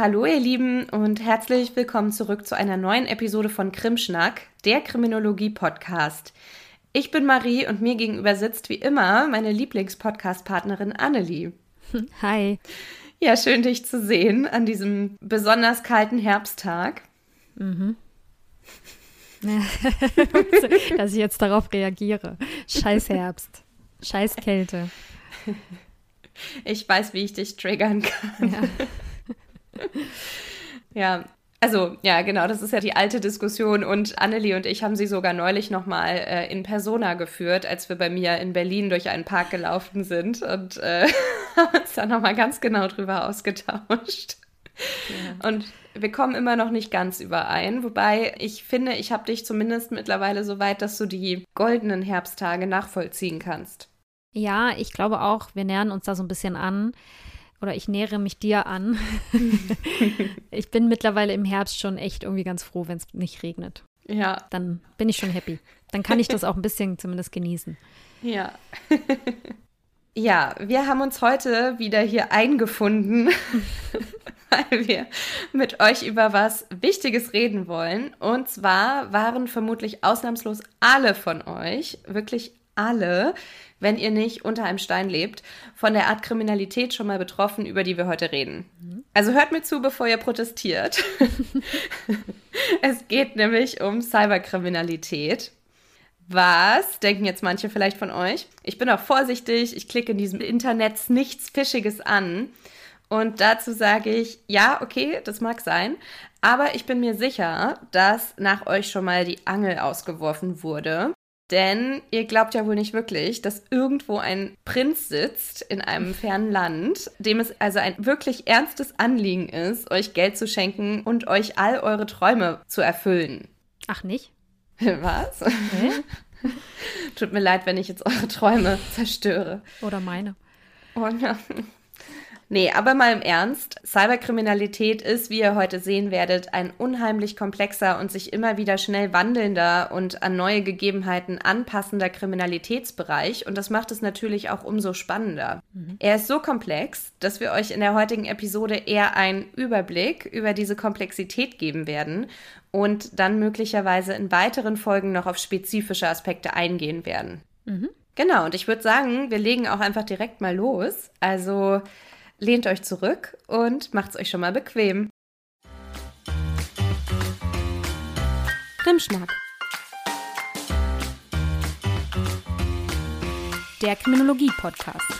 Hallo ihr Lieben und herzlich willkommen zurück zu einer neuen Episode von Krimschnack, der Kriminologie-Podcast. Ich bin Marie und mir gegenüber sitzt wie immer meine Lieblings-Podcast-Partnerin Annelie. Hi. Ja, schön dich zu sehen an diesem besonders kalten Herbsttag. Mhm. Dass ich jetzt darauf reagiere. Scheiß Herbst. Scheiß Kälte. Ich weiß, wie ich dich triggern kann. Ja. ja. Also, ja, genau, das ist ja die alte Diskussion und Annelie und ich haben sie sogar neulich nochmal äh, in Persona geführt, als wir bei mir in Berlin durch einen Park gelaufen sind und äh, haben uns da nochmal ganz genau drüber ausgetauscht. Ja. Und wir kommen immer noch nicht ganz überein, wobei ich finde, ich habe dich zumindest mittlerweile so weit, dass du die goldenen Herbsttage nachvollziehen kannst. Ja, ich glaube auch, wir nähern uns da so ein bisschen an. Oder ich nähere mich dir an. ich bin mittlerweile im Herbst schon echt irgendwie ganz froh, wenn es nicht regnet. Ja. Dann bin ich schon happy. Dann kann ich das auch ein bisschen zumindest genießen. Ja. ja, wir haben uns heute wieder hier eingefunden, weil wir mit euch über was Wichtiges reden wollen. Und zwar waren vermutlich ausnahmslos alle von euch, wirklich alle, wenn ihr nicht unter einem Stein lebt, von der Art Kriminalität schon mal betroffen, über die wir heute reden. Also hört mir zu, bevor ihr protestiert. es geht nämlich um Cyberkriminalität. Was denken jetzt manche vielleicht von euch? Ich bin auch vorsichtig, ich klicke in diesem Internet nichts Fischiges an. Und dazu sage ich, ja, okay, das mag sein, aber ich bin mir sicher, dass nach euch schon mal die Angel ausgeworfen wurde denn ihr glaubt ja wohl nicht wirklich, dass irgendwo ein Prinz sitzt in einem fernen Land, dem es also ein wirklich ernstes Anliegen ist, euch Geld zu schenken und euch all eure Träume zu erfüllen. Ach nicht? Was? Hä? Tut mir leid, wenn ich jetzt eure Träume zerstöre. Oder meine. Oh, ja. Nee, aber mal im Ernst. Cyberkriminalität ist, wie ihr heute sehen werdet, ein unheimlich komplexer und sich immer wieder schnell wandelnder und an neue Gegebenheiten anpassender Kriminalitätsbereich. Und das macht es natürlich auch umso spannender. Mhm. Er ist so komplex, dass wir euch in der heutigen Episode eher einen Überblick über diese Komplexität geben werden und dann möglicherweise in weiteren Folgen noch auf spezifische Aspekte eingehen werden. Mhm. Genau, und ich würde sagen, wir legen auch einfach direkt mal los. Also lehnt euch zurück und macht's euch schon mal bequem. Krimschnack. Der Kriminologie-Podcast.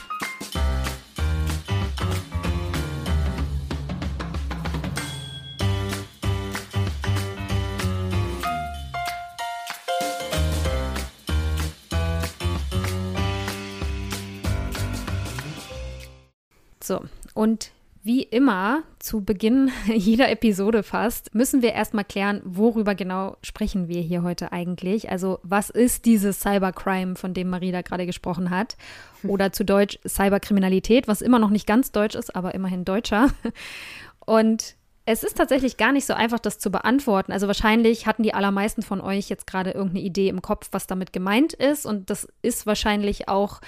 So, und wie immer zu Beginn jeder Episode fast, müssen wir erstmal klären, worüber genau sprechen wir hier heute eigentlich. Also, was ist dieses Cybercrime, von dem Marie da gerade gesprochen hat? Oder zu Deutsch Cyberkriminalität, was immer noch nicht ganz deutsch ist, aber immerhin deutscher. Und es ist tatsächlich gar nicht so einfach, das zu beantworten. Also wahrscheinlich hatten die allermeisten von euch jetzt gerade irgendeine Idee im Kopf, was damit gemeint ist. Und das ist wahrscheinlich auch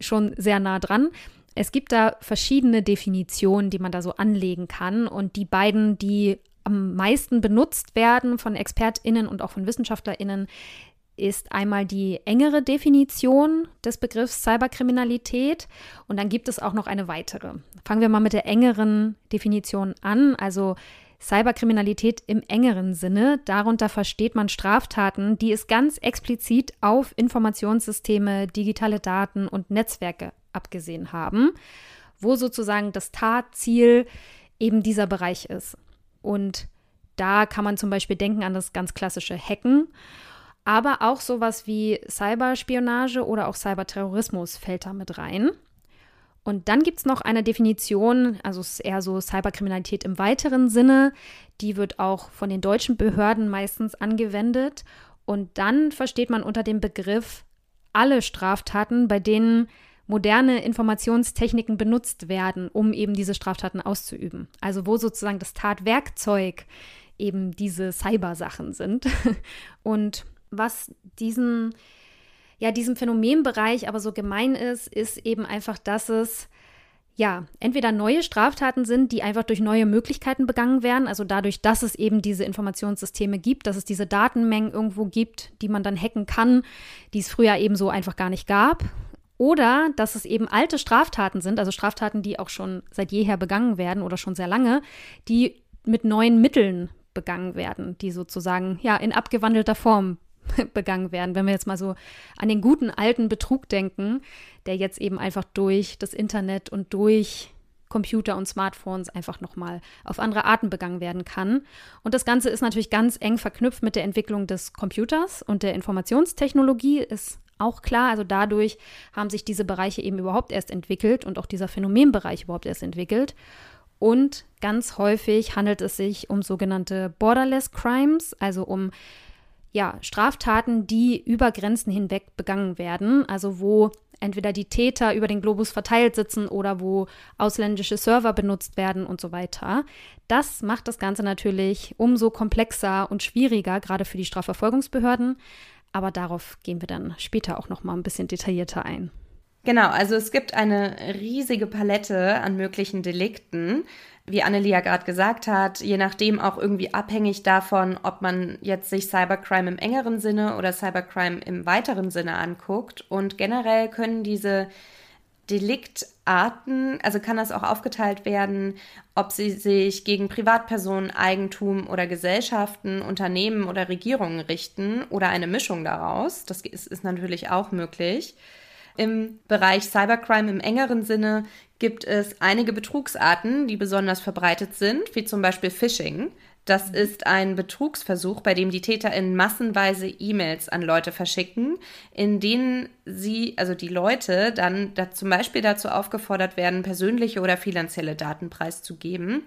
schon sehr nah dran. Es gibt da verschiedene Definitionen, die man da so anlegen kann. Und die beiden, die am meisten benutzt werden von ExpertInnen und auch von WissenschaftlerInnen, ist einmal die engere Definition des Begriffs Cyberkriminalität und dann gibt es auch noch eine weitere. Fangen wir mal mit der engeren Definition an. Also Cyberkriminalität im engeren Sinne. Darunter versteht man Straftaten, die es ganz explizit auf Informationssysteme, digitale Daten und Netzwerke abgesehen haben, wo sozusagen das Tatziel eben dieser Bereich ist. Und da kann man zum Beispiel denken an das ganz klassische Hacken, aber auch sowas wie Cyberspionage oder auch Cyberterrorismus fällt da mit rein. Und dann gibt es noch eine Definition, also es ist eher so Cyberkriminalität im weiteren Sinne, die wird auch von den deutschen Behörden meistens angewendet. Und dann versteht man unter dem Begriff alle Straftaten, bei denen moderne Informationstechniken benutzt werden, um eben diese Straftaten auszuüben. Also wo sozusagen das Tatwerkzeug eben diese Cybersachen sind. Und was diesen, ja, diesem Phänomenbereich aber so gemein ist, ist eben einfach, dass es ja, entweder neue Straftaten sind, die einfach durch neue Möglichkeiten begangen werden, also dadurch, dass es eben diese Informationssysteme gibt, dass es diese Datenmengen irgendwo gibt, die man dann hacken kann, die es früher eben so einfach gar nicht gab. Oder dass es eben alte Straftaten sind, also Straftaten, die auch schon seit jeher begangen werden oder schon sehr lange, die mit neuen Mitteln begangen werden, die sozusagen ja in abgewandelter Form begangen werden. Wenn wir jetzt mal so an den guten alten Betrug denken, der jetzt eben einfach durch das Internet und durch Computer und Smartphones einfach nochmal auf andere Arten begangen werden kann. Und das Ganze ist natürlich ganz eng verknüpft mit der Entwicklung des Computers und der Informationstechnologie, ist auch klar. Also dadurch haben sich diese Bereiche eben überhaupt erst entwickelt und auch dieser Phänomenbereich überhaupt erst entwickelt. Und ganz häufig handelt es sich um sogenannte Borderless Crimes, also um ja, Straftaten, die über Grenzen hinweg begangen werden, also wo entweder die Täter über den Globus verteilt sitzen oder wo ausländische Server benutzt werden und so weiter. Das macht das Ganze natürlich umso komplexer und schwieriger, gerade für die Strafverfolgungsbehörden. Aber darauf gehen wir dann später auch noch mal ein bisschen detaillierter ein. Genau, also es gibt eine riesige Palette an möglichen Delikten wie Annelie ja gerade gesagt hat, je nachdem auch irgendwie abhängig davon, ob man jetzt sich Cybercrime im engeren Sinne oder Cybercrime im weiteren Sinne anguckt. Und generell können diese Deliktarten, also kann das auch aufgeteilt werden, ob sie sich gegen Privatpersonen, Eigentum oder Gesellschaften, Unternehmen oder Regierungen richten oder eine Mischung daraus. Das ist, ist natürlich auch möglich. Im Bereich Cybercrime im engeren Sinne gibt es einige Betrugsarten, die besonders verbreitet sind, wie zum Beispiel Phishing. Das mhm. ist ein Betrugsversuch, bei dem die TäterInnen massenweise E-Mails an Leute verschicken, in denen sie, also die Leute, dann da zum Beispiel dazu aufgefordert werden, persönliche oder finanzielle Daten preiszugeben.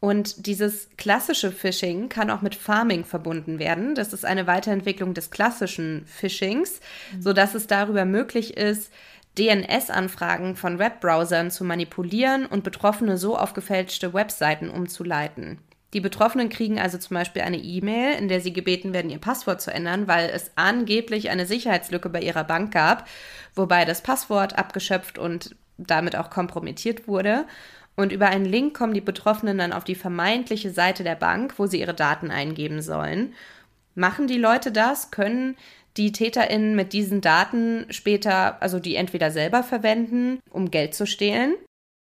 Und dieses klassische Phishing kann auch mit Farming verbunden werden. Das ist eine Weiterentwicklung des klassischen Phishings, mhm. sodass es darüber möglich ist, DNS-Anfragen von Webbrowsern zu manipulieren und Betroffene so auf gefälschte Webseiten umzuleiten. Die Betroffenen kriegen also zum Beispiel eine E-Mail, in der sie gebeten werden, ihr Passwort zu ändern, weil es angeblich eine Sicherheitslücke bei ihrer Bank gab, wobei das Passwort abgeschöpft und damit auch kompromittiert wurde. Und über einen Link kommen die Betroffenen dann auf die vermeintliche Seite der Bank, wo sie ihre Daten eingeben sollen. Machen die Leute das, können die TäterInnen mit diesen Daten später, also die entweder selber verwenden, um Geld zu stehlen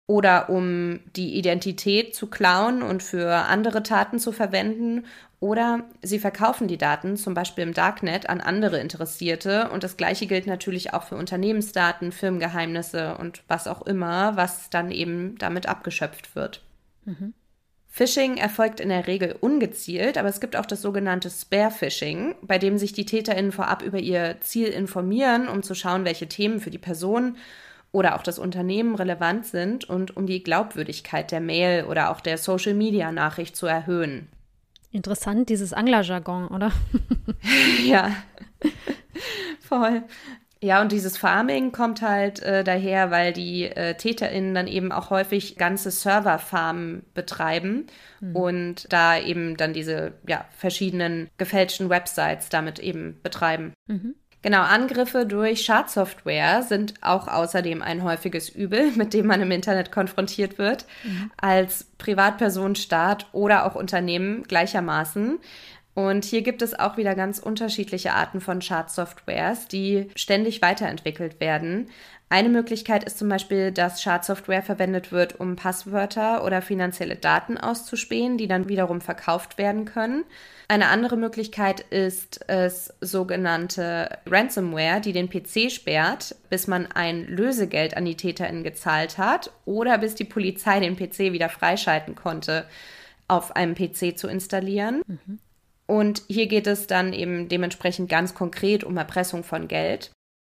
oder um die Identität zu klauen und für andere Taten zu verwenden oder sie verkaufen die Daten zum Beispiel im Darknet an andere Interessierte und das gleiche gilt natürlich auch für Unternehmensdaten, Firmengeheimnisse und was auch immer, was dann eben damit abgeschöpft wird. Mhm. Phishing erfolgt in der Regel ungezielt, aber es gibt auch das sogenannte Spare-Phishing, bei dem sich die TäterInnen vorab über ihr Ziel informieren, um zu schauen, welche Themen für die Person oder auch das Unternehmen relevant sind und um die Glaubwürdigkeit der Mail oder auch der Social-Media-Nachricht zu erhöhen. Interessant, dieses Anglerjargon, oder? ja, voll. Ja, und dieses Farming kommt halt äh, daher, weil die äh, TäterInnen dann eben auch häufig ganze Serverfarmen betreiben mhm. und da eben dann diese ja, verschiedenen gefälschten Websites damit eben betreiben. Mhm. Genau, Angriffe durch Schadsoftware sind auch außerdem ein häufiges Übel, mit dem man im Internet konfrontiert wird, mhm. als Privatperson, Staat oder auch Unternehmen gleichermaßen. Und hier gibt es auch wieder ganz unterschiedliche Arten von Schadsoftwares, die ständig weiterentwickelt werden. Eine Möglichkeit ist zum Beispiel, dass Schadsoftware verwendet wird, um Passwörter oder finanzielle Daten auszuspähen, die dann wiederum verkauft werden können. Eine andere Möglichkeit ist es sogenannte Ransomware, die den PC sperrt, bis man ein Lösegeld an die TäterInnen gezahlt hat oder bis die Polizei den PC wieder freischalten konnte, auf einem PC zu installieren. Mhm. Und hier geht es dann eben dementsprechend ganz konkret um Erpressung von Geld.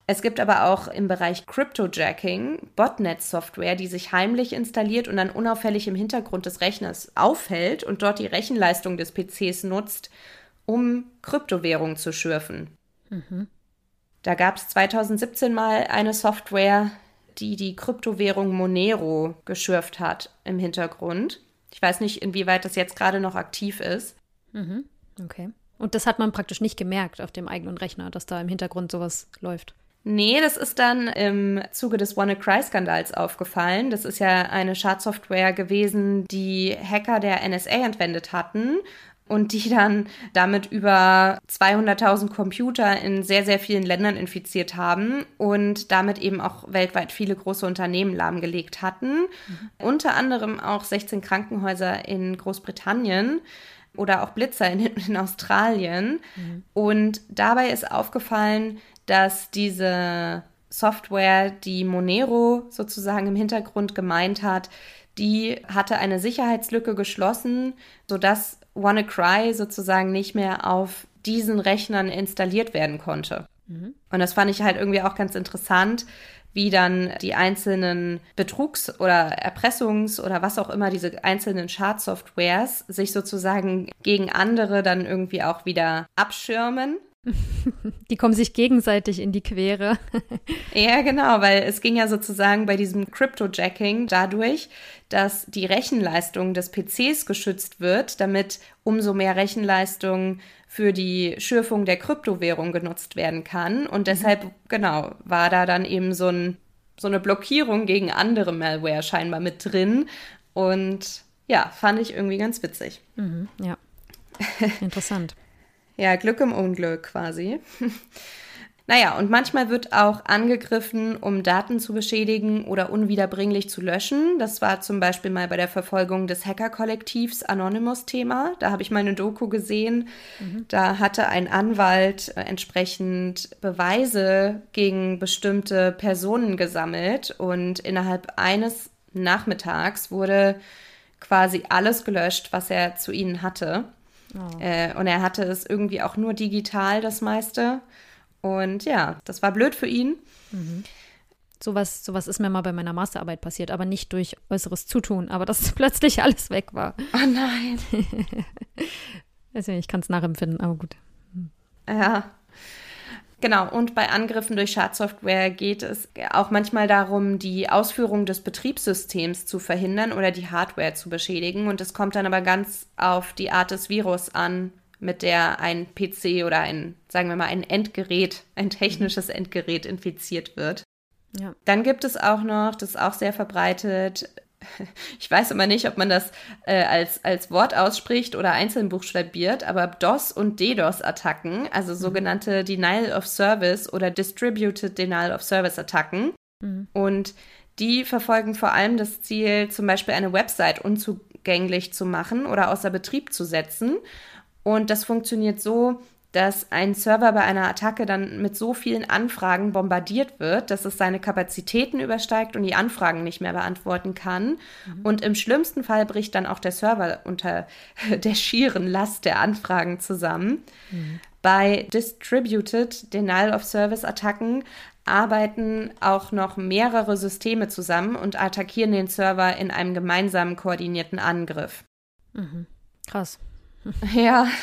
Es gibt aber auch im Bereich Cryptojacking Botnet-Software, die sich heimlich installiert und dann unauffällig im Hintergrund des Rechners aufhält und dort die Rechenleistung des PCs nutzt, um Kryptowährungen zu schürfen. Mhm. Da gab es 2017 mal eine Software, die die Kryptowährung Monero geschürft hat im Hintergrund. Ich weiß nicht, inwieweit das jetzt gerade noch aktiv ist. Mhm. Okay. Und das hat man praktisch nicht gemerkt auf dem eigenen Rechner, dass da im Hintergrund sowas läuft. Nee, das ist dann im Zuge des WannaCry-Skandals aufgefallen. Das ist ja eine Schadsoftware gewesen, die Hacker der NSA entwendet hatten und die dann damit über 200.000 Computer in sehr, sehr vielen Ländern infiziert haben und damit eben auch weltweit viele große Unternehmen lahmgelegt hatten. Mhm. Unter anderem auch 16 Krankenhäuser in Großbritannien oder auch Blitzer in, in Australien. Mhm. Und dabei ist aufgefallen, dass diese Software, die Monero sozusagen im Hintergrund gemeint hat, die hatte eine Sicherheitslücke geschlossen, sodass WannaCry sozusagen nicht mehr auf diesen Rechnern installiert werden konnte. Mhm. Und das fand ich halt irgendwie auch ganz interessant, wie dann die einzelnen Betrugs- oder Erpressungs- oder was auch immer, diese einzelnen Schadsoftwares sich sozusagen gegen andere dann irgendwie auch wieder abschirmen. Die kommen sich gegenseitig in die Quere. ja, genau, weil es ging ja sozusagen bei diesem Cryptojacking dadurch, dass die Rechenleistung des PCs geschützt wird, damit umso mehr Rechenleistung für die Schürfung der Kryptowährung genutzt werden kann. Und mhm. deshalb, mhm. genau, war da dann eben so, ein, so eine Blockierung gegen andere Malware scheinbar mit drin. Und ja, fand ich irgendwie ganz witzig. Mhm, ja. Interessant. Ja, Glück im Unglück quasi. Naja, und manchmal wird auch angegriffen, um Daten zu beschädigen oder unwiederbringlich zu löschen. Das war zum Beispiel mal bei der Verfolgung des Hacker-Kollektivs Anonymous-Thema. Da habe ich mal eine Doku gesehen. Mhm. Da hatte ein Anwalt entsprechend Beweise gegen bestimmte Personen gesammelt und innerhalb eines Nachmittags wurde quasi alles gelöscht, was er zu ihnen hatte. Oh. Äh, und er hatte es irgendwie auch nur digital, das meiste. Und ja, das war blöd für ihn. Mhm. Sowas, sowas ist mir mal bei meiner Masterarbeit passiert, aber nicht durch äußeres Zutun, aber dass plötzlich alles weg war. Oh nein. also ich kann es nachempfinden, aber gut. Ja. Genau, und bei Angriffen durch Schadsoftware geht es auch manchmal darum, die Ausführung des Betriebssystems zu verhindern oder die Hardware zu beschädigen. Und es kommt dann aber ganz auf die Art des Virus an, mit der ein PC oder ein, sagen wir mal, ein Endgerät, ein technisches Endgerät infiziert wird. Ja. Dann gibt es auch noch, das ist auch sehr verbreitet, ich weiß immer nicht, ob man das äh, als, als Wort ausspricht oder einzeln buchstabiert, aber DOS- und DDoS-Attacken, also mhm. sogenannte Denial of Service oder Distributed Denial of Service-Attacken. Mhm. Und die verfolgen vor allem das Ziel, zum Beispiel eine Website unzugänglich zu machen oder außer Betrieb zu setzen. Und das funktioniert so, dass ein Server bei einer Attacke dann mit so vielen Anfragen bombardiert wird, dass es seine Kapazitäten übersteigt und die Anfragen nicht mehr beantworten kann. Mhm. Und im schlimmsten Fall bricht dann auch der Server unter der schieren Last der Anfragen zusammen. Mhm. Bei Distributed Denial of Service Attacken arbeiten auch noch mehrere Systeme zusammen und attackieren den Server in einem gemeinsamen koordinierten Angriff. Mhm. Krass. Ja.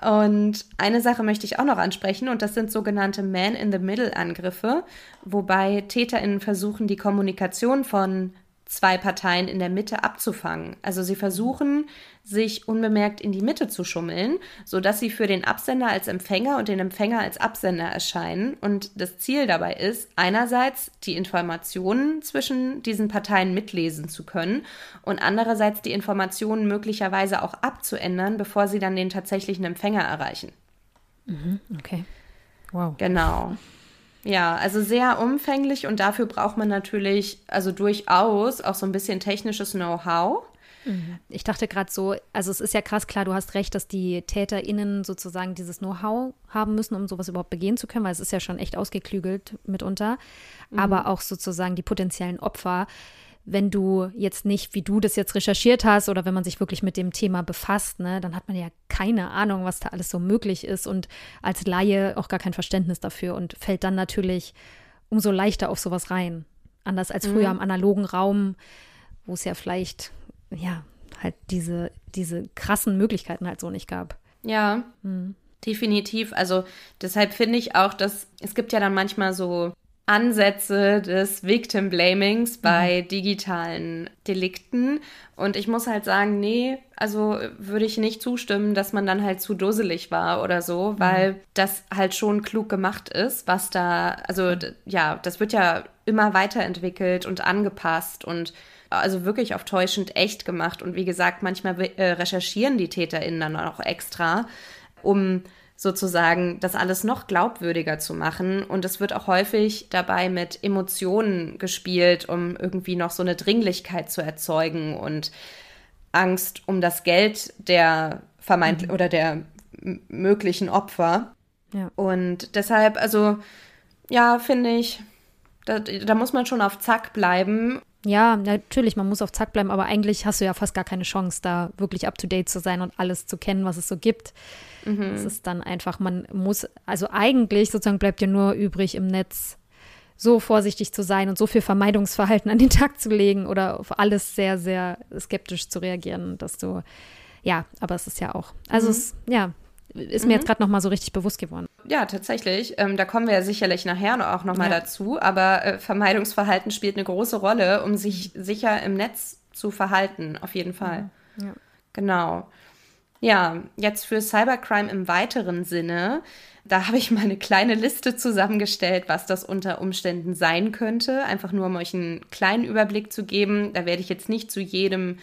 Und eine Sache möchte ich auch noch ansprechen, und das sind sogenannte Man-in-the-Middle-Angriffe, wobei TäterInnen versuchen, die Kommunikation von zwei Parteien in der Mitte abzufangen. Also sie versuchen, sich unbemerkt in die Mitte zu schummeln, sodass sie für den Absender als Empfänger und den Empfänger als Absender erscheinen. Und das Ziel dabei ist, einerseits die Informationen zwischen diesen Parteien mitlesen zu können und andererseits die Informationen möglicherweise auch abzuändern, bevor sie dann den tatsächlichen Empfänger erreichen. Mhm, okay. Wow. Genau. Ja, also sehr umfänglich und dafür braucht man natürlich, also durchaus auch so ein bisschen technisches Know-how. Mhm. Ich dachte gerade so, also es ist ja krass klar, du hast recht, dass die TäterInnen sozusagen dieses Know-how haben müssen, um sowas überhaupt begehen zu können, weil es ist ja schon echt ausgeklügelt mitunter. Mhm. Aber auch sozusagen die potenziellen Opfer wenn du jetzt nicht, wie du das jetzt recherchiert hast oder wenn man sich wirklich mit dem Thema befasst, ne, dann hat man ja keine Ahnung, was da alles so möglich ist und als Laie auch gar kein Verständnis dafür und fällt dann natürlich umso leichter auf sowas rein. Anders als früher mhm. im analogen Raum, wo es ja vielleicht, ja, halt diese, diese krassen Möglichkeiten halt so nicht gab. Ja, mhm. definitiv. Also deshalb finde ich auch, dass es gibt ja dann manchmal so Ansätze des Victim Blamings bei mhm. digitalen Delikten. Und ich muss halt sagen, nee, also würde ich nicht zustimmen, dass man dann halt zu dusselig war oder so, mhm. weil das halt schon klug gemacht ist, was da, also ja, das wird ja immer weiterentwickelt und angepasst und also wirklich auf täuschend echt gemacht. Und wie gesagt, manchmal äh, recherchieren die TäterInnen dann auch extra, um sozusagen das alles noch glaubwürdiger zu machen. Und es wird auch häufig dabei mit Emotionen gespielt, um irgendwie noch so eine Dringlichkeit zu erzeugen und Angst um das Geld der vermeint mhm. oder der möglichen Opfer. Ja. Und deshalb, also ja, finde ich, da, da muss man schon auf Zack bleiben. Ja, natürlich, man muss auf Zack bleiben, aber eigentlich hast du ja fast gar keine Chance, da wirklich up to date zu sein und alles zu kennen, was es so gibt. Mhm. Es ist dann einfach, man muss, also eigentlich sozusagen bleibt dir nur übrig im Netz so vorsichtig zu sein und so viel Vermeidungsverhalten an den Tag zu legen oder auf alles sehr, sehr skeptisch zu reagieren, dass du, ja, aber es ist ja auch, also mhm. es, ja, ist mir mhm. jetzt gerade noch mal so richtig bewusst geworden. Ja, tatsächlich. Ähm, da kommen wir ja sicherlich nachher auch noch mal ja. dazu. Aber äh, Vermeidungsverhalten spielt eine große Rolle, um sich sicher im Netz zu verhalten, auf jeden Fall. Ja. Genau. Ja, jetzt für Cybercrime im weiteren Sinne. Da habe ich mal eine kleine Liste zusammengestellt, was das unter Umständen sein könnte. Einfach nur, um euch einen kleinen Überblick zu geben. Da werde ich jetzt nicht zu jedem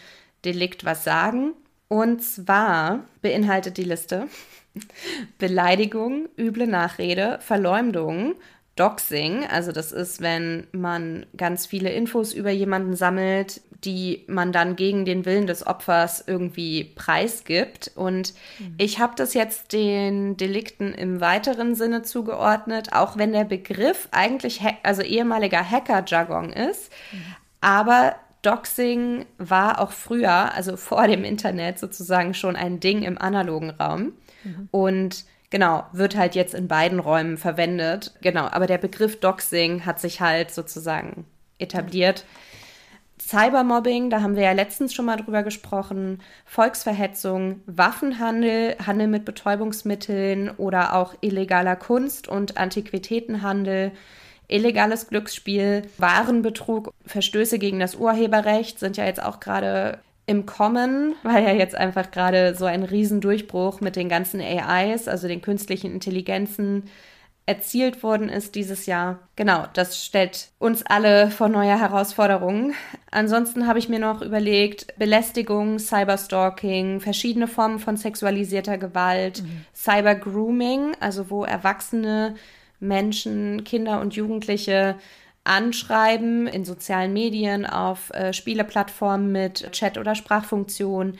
Delikt was sagen. Und zwar beinhaltet die Liste Beleidigung, üble Nachrede, Verleumdung, Doxing, also das ist, wenn man ganz viele Infos über jemanden sammelt, die man dann gegen den Willen des Opfers irgendwie preisgibt. Und mhm. ich habe das jetzt den Delikten im weiteren Sinne zugeordnet, auch wenn der Begriff eigentlich also ehemaliger Hacker-Jargon ist. Mhm. Aber Doxing war auch früher, also vor dem Internet sozusagen schon ein Ding im analogen Raum. Mhm. Und genau, wird halt jetzt in beiden Räumen verwendet. Genau, aber der Begriff Doxing hat sich halt sozusagen etabliert. Cybermobbing, da haben wir ja letztens schon mal drüber gesprochen, Volksverhetzung, Waffenhandel, Handel mit Betäubungsmitteln oder auch illegaler Kunst und Antiquitätenhandel, illegales Glücksspiel, Warenbetrug, Verstöße gegen das Urheberrecht sind ja jetzt auch gerade im Kommen, weil ja jetzt einfach gerade so ein Riesendurchbruch mit den ganzen AIs, also den künstlichen Intelligenzen, erzielt worden ist dieses Jahr. Genau, das stellt uns alle vor neue Herausforderungen. Ansonsten habe ich mir noch überlegt, Belästigung, Cyberstalking, verschiedene Formen von sexualisierter Gewalt, mhm. Cybergrooming, also wo Erwachsene Menschen, Kinder und Jugendliche anschreiben in sozialen Medien, auf äh, Spieleplattformen mit Chat- oder Sprachfunktion,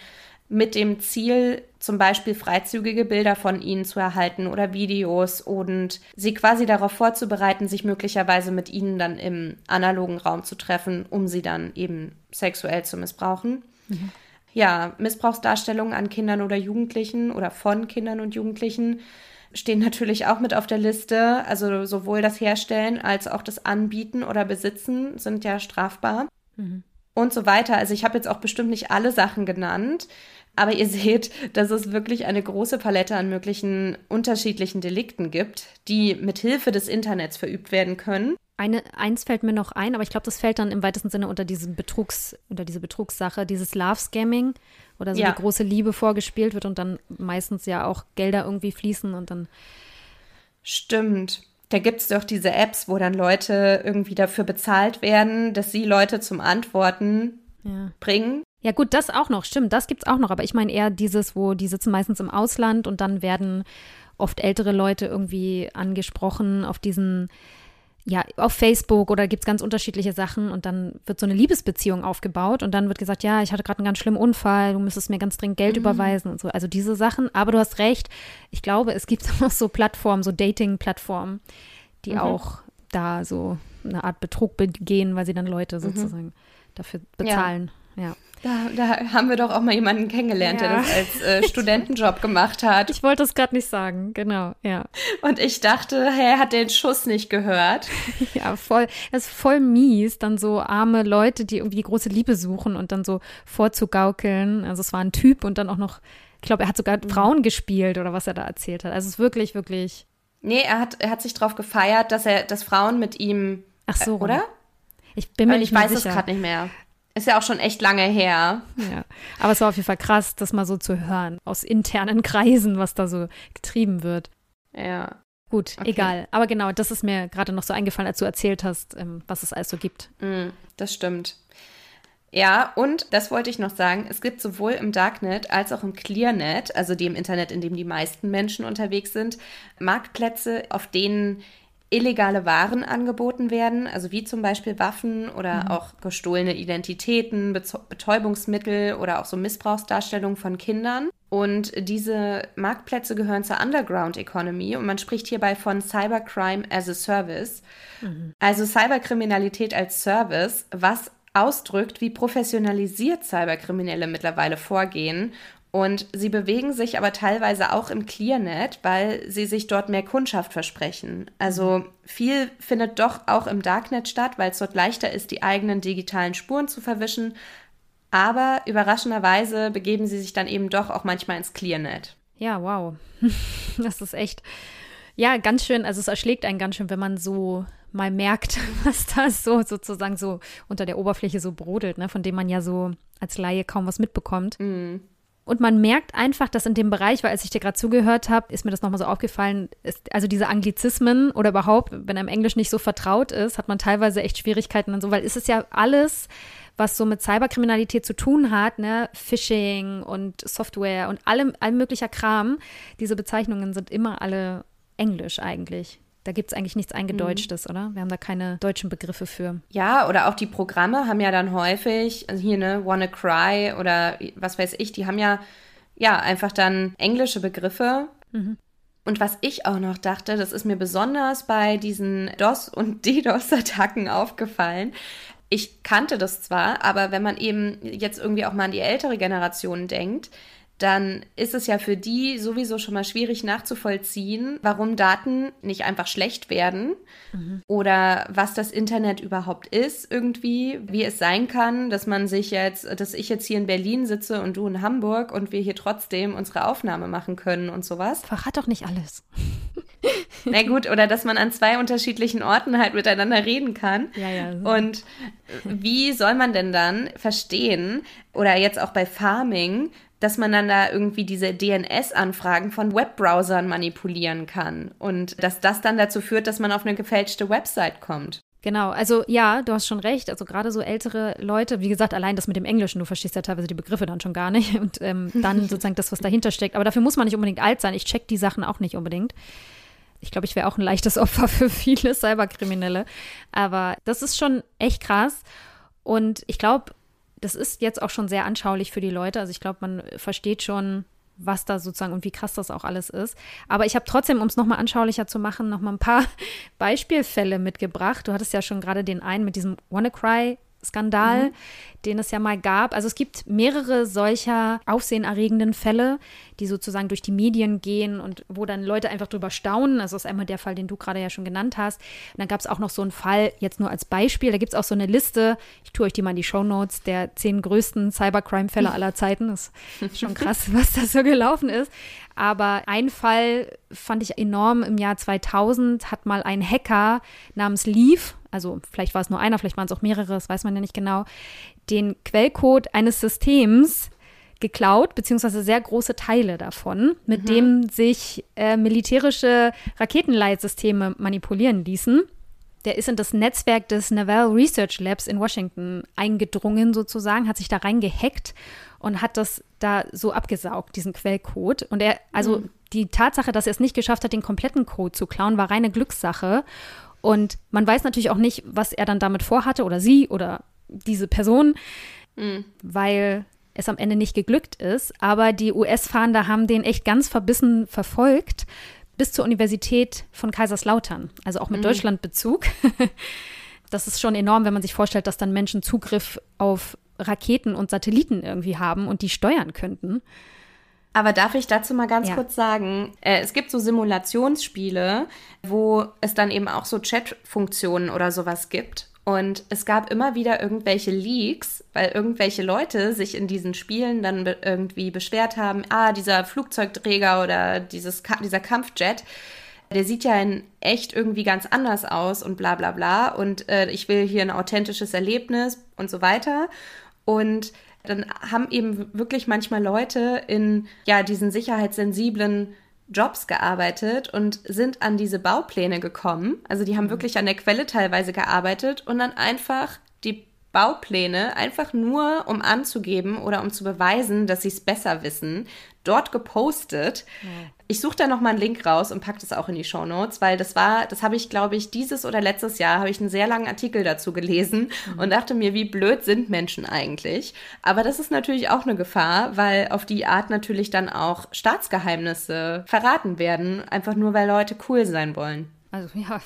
mit dem Ziel, zum Beispiel freizügige Bilder von ihnen zu erhalten oder Videos und sie quasi darauf vorzubereiten, sich möglicherweise mit ihnen dann im analogen Raum zu treffen, um sie dann eben sexuell zu missbrauchen. Mhm. Ja, Missbrauchsdarstellungen an Kindern oder Jugendlichen oder von Kindern und Jugendlichen stehen natürlich auch mit auf der Liste. Also sowohl das Herstellen als auch das Anbieten oder Besitzen sind ja strafbar. Mhm. Und so weiter. Also ich habe jetzt auch bestimmt nicht alle Sachen genannt. Aber ihr seht, dass es wirklich eine große Palette an möglichen unterschiedlichen Delikten gibt, die mit Hilfe des Internets verübt werden können. Eine, eins fällt mir noch ein, aber ich glaube, das fällt dann im weitesten Sinne unter diesen Betrugs, unter diese Betrugssache, dieses Love-Scamming, oder so ja. die große Liebe vorgespielt wird und dann meistens ja auch Gelder irgendwie fließen und dann. Stimmt. Da gibt es doch diese Apps, wo dann Leute irgendwie dafür bezahlt werden, dass sie Leute zum Antworten ja. bringen. Ja, gut, das auch noch, stimmt, das gibt es auch noch. Aber ich meine eher dieses, wo die sitzen meistens im Ausland und dann werden oft ältere Leute irgendwie angesprochen auf diesen ja, auf Facebook oder gibt es ganz unterschiedliche Sachen und dann wird so eine Liebesbeziehung aufgebaut und dann wird gesagt, ja, ich hatte gerade einen ganz schlimmen Unfall, du müsstest mir ganz dringend Geld mhm. überweisen und so. Also diese Sachen. Aber du hast recht, ich glaube, es gibt auch so Plattformen, so Dating-Plattformen, die mhm. auch da so eine Art Betrug begehen, weil sie dann Leute mhm. sozusagen mhm. dafür bezahlen. Ja. ja. Da, da, haben wir doch auch mal jemanden kennengelernt, ja. der das als äh, Studentenjob gemacht hat. Ich wollte es gerade nicht sagen, genau, ja. Und ich dachte, er hat den Schuss nicht gehört. Ja, voll, das ist voll mies, dann so arme Leute, die irgendwie die große Liebe suchen und dann so vorzugaukeln. Also es war ein Typ und dann auch noch, ich glaube, er hat sogar mhm. Frauen gespielt oder was er da erzählt hat. Also es ist wirklich, wirklich. Nee, er hat, er hat sich darauf gefeiert, dass er, dass Frauen mit ihm Ach so, äh, oder? Ich bin mir Weil nicht ich weiß sicher. es gerade nicht mehr. Ist ja auch schon echt lange her. Ja. Aber es war auf jeden Fall krass, das mal so zu hören, aus internen Kreisen, was da so getrieben wird. Ja. Gut, Okay. egal. Aber genau, das ist mir gerade noch so eingefallen, als du erzählt hast, ähm, was es alles so gibt. Mm, das stimmt. Ja, und das wollte ich noch sagen, es gibt sowohl im Darknet als auch im Clearnet, also dem Internet, in dem die meisten Menschen unterwegs sind, Marktplätze, auf denen illegale Waren angeboten werden, also wie zum Beispiel Waffen oder auch gestohlene Identitäten, Betäubungsmittel oder auch so Missbrauchsdarstellungen von Kindern. Und diese Marktplätze gehören zur Underground Economy und man spricht hierbei von Cybercrime as a Service. Also Cyberkriminalität als Service, was ausdrückt, wie professionalisiert Cyberkriminelle mittlerweile vorgehen. Und sie bewegen sich aber teilweise auch im Clearnet, weil sie sich dort mehr Kundschaft versprechen. Also viel findet doch auch im Darknet statt, weil es dort leichter ist, die eigenen digitalen Spuren zu verwischen. Aber überraschenderweise begeben sie sich dann eben doch auch manchmal ins Clearnet. Ja, wow. Das ist echt, ja, ganz schön, also es erschlägt einen ganz schön, wenn man so mal merkt, was da so sozusagen so unter der Oberfläche so brodelt, ne, von dem man ja so als Laie kaum was mitbekommt. Und man merkt einfach, dass in dem Bereich, weil als ich dir gerade zugehört habe, ist mir das nochmal so aufgefallen, ist, also diese Anglizismen oder überhaupt, wenn einem Englisch nicht so vertraut ist, hat man teilweise echt Schwierigkeiten und so, weil es ist ja alles, was so mit Cyberkriminalität zu tun hat, ne, Phishing und Software und allem, allem möglicher Kram, diese Bezeichnungen sind immer alle Englisch eigentlich. Da gibt es eigentlich nichts Eingedeutschtes, oder? Wir haben da keine deutschen Begriffe für. Ja, oder auch die Programme haben ja dann häufig, also hier ne, WannaCry oder was weiß ich, die haben ja, ja, einfach dann englische Begriffe. Und was ich auch noch dachte, das ist mir besonders bei diesen DOS- und DDoS-Attacken aufgefallen. Ich kannte das zwar, aber wenn man eben jetzt irgendwie auch mal an die ältere Generation denkt, dann ist es ja für die sowieso schon mal schwierig nachzuvollziehen, warum Daten nicht einfach schlecht werden oder was das Internet überhaupt ist irgendwie, wie es sein kann, dass man sich jetzt, dass ich jetzt hier in Berlin sitze und du in Hamburg und wir hier trotzdem unsere Aufnahme machen können und sowas. Verrat doch nicht alles. Na gut, oder dass man an zwei unterschiedlichen Orten halt miteinander reden kann. Ja, ja. Und wie soll man denn dann verstehen, oder jetzt auch bei Farming, dass man dann da irgendwie diese DNS-Anfragen von Webbrowsern manipulieren kann und dass das dann dazu führt, dass man auf eine gefälschte Website kommt. Genau, also ja, du hast schon recht. Also gerade so ältere Leute, wie gesagt, allein das mit dem Englischen, du verstehst ja teilweise die Begriffe dann schon gar nicht und ähm, dann sozusagen das, was dahinter steckt. Aber dafür muss man nicht unbedingt alt sein. Ich check die Sachen auch nicht unbedingt. Ich glaube, ich wäre auch ein leichtes Opfer für viele Cyberkriminelle. Aber das ist schon echt krass. Und ich glaube, das ist jetzt auch schon sehr anschaulich für die Leute. Also ich glaube, man versteht schon, was da sozusagen und wie krass das auch alles ist. Aber ich habe trotzdem, um es nochmal anschaulicher zu machen, nochmal ein paar Beispielfälle mitgebracht. Du hattest ja schon gerade den einen mit diesem WannaCry. Skandal, den es ja mal gab. Also es gibt mehrere solcher aufsehenerregenden Fälle, die sozusagen durch die Medien gehen und wo dann Leute einfach drüber staunen. Also das ist einmal der Fall, den du gerade ja schon genannt hast. Und dann gab es auch noch so einen Fall, jetzt nur als Beispiel, da gibt es auch so eine Liste, ich tue euch die mal in die Show Notes, der zehn größten Cybercrime-Fälle aller Zeiten. Das ist schon krass, was da so gelaufen ist. Aber ein Fall fand ich enorm. Im Jahr 2000 hat mal ein Hacker namens Leaf, also vielleicht war es nur einer, vielleicht waren es auch mehrere, das weiß man ja nicht genau, den Quellcode eines Systems geklaut, beziehungsweise sehr große Teile davon, mit dem sich äh, militärische Raketenleitsysteme manipulieren ließen. Der ist in das Netzwerk des Naval Research Labs in Washington eingedrungen, sozusagen, hat sich da reingehackt und hat das da so abgesaugt, diesen Quellcode. Und er, also die Tatsache, dass er es nicht geschafft hat, den kompletten Code zu klauen, war reine Glückssache. Und man weiß natürlich auch nicht, was er dann damit vorhatte oder sie oder diese Person, weil es am Ende nicht geglückt ist. Aber die US-Fahnder haben den echt ganz verbissen verfolgt bis zur Universität von Kaiserslautern, also auch mit Deutschlandbezug. Das ist schon enorm, wenn man sich vorstellt, dass dann Menschen Zugriff auf Raketen und Satelliten irgendwie haben und die steuern könnten. Aber darf ich dazu mal ganz Ja. kurz sagen, äh, es gibt so Simulationsspiele, wo es dann eben auch so Chat-Funktionen oder sowas gibt. Und es gab immer wieder irgendwelche Leaks, weil irgendwelche Leute sich in diesen Spielen dann irgendwie beschwert haben, ah, dieser Flugzeugträger oder dieses Ka dieser Kampfjet, der sieht ja in echt irgendwie ganz anders aus und bla bla bla und äh, ich will hier ein authentisches Erlebnis und so weiter. Und dann haben eben wirklich manchmal Leute in ja diesen sicherheitssensiblen Jobs gearbeitet und sind an diese Baupläne gekommen. Also die haben mhm. wirklich an der Quelle teilweise gearbeitet und dann einfach die Baupläne einfach nur, um anzugeben oder um zu beweisen, dass sie es besser wissen, dort gepostet. Ja. Ich suche da noch mal einen Link raus und packe das auch in die Show Notes, weil das war, das habe ich, glaube ich, dieses oder letztes Jahr habe ich einen sehr langen Artikel dazu gelesen mhm. und dachte mir, wie blöd sind Menschen eigentlich. Aber das ist natürlich auch eine Gefahr, weil auf die Art natürlich dann auch Staatsgeheimnisse verraten werden, einfach nur weil Leute cool sein wollen. Also ja,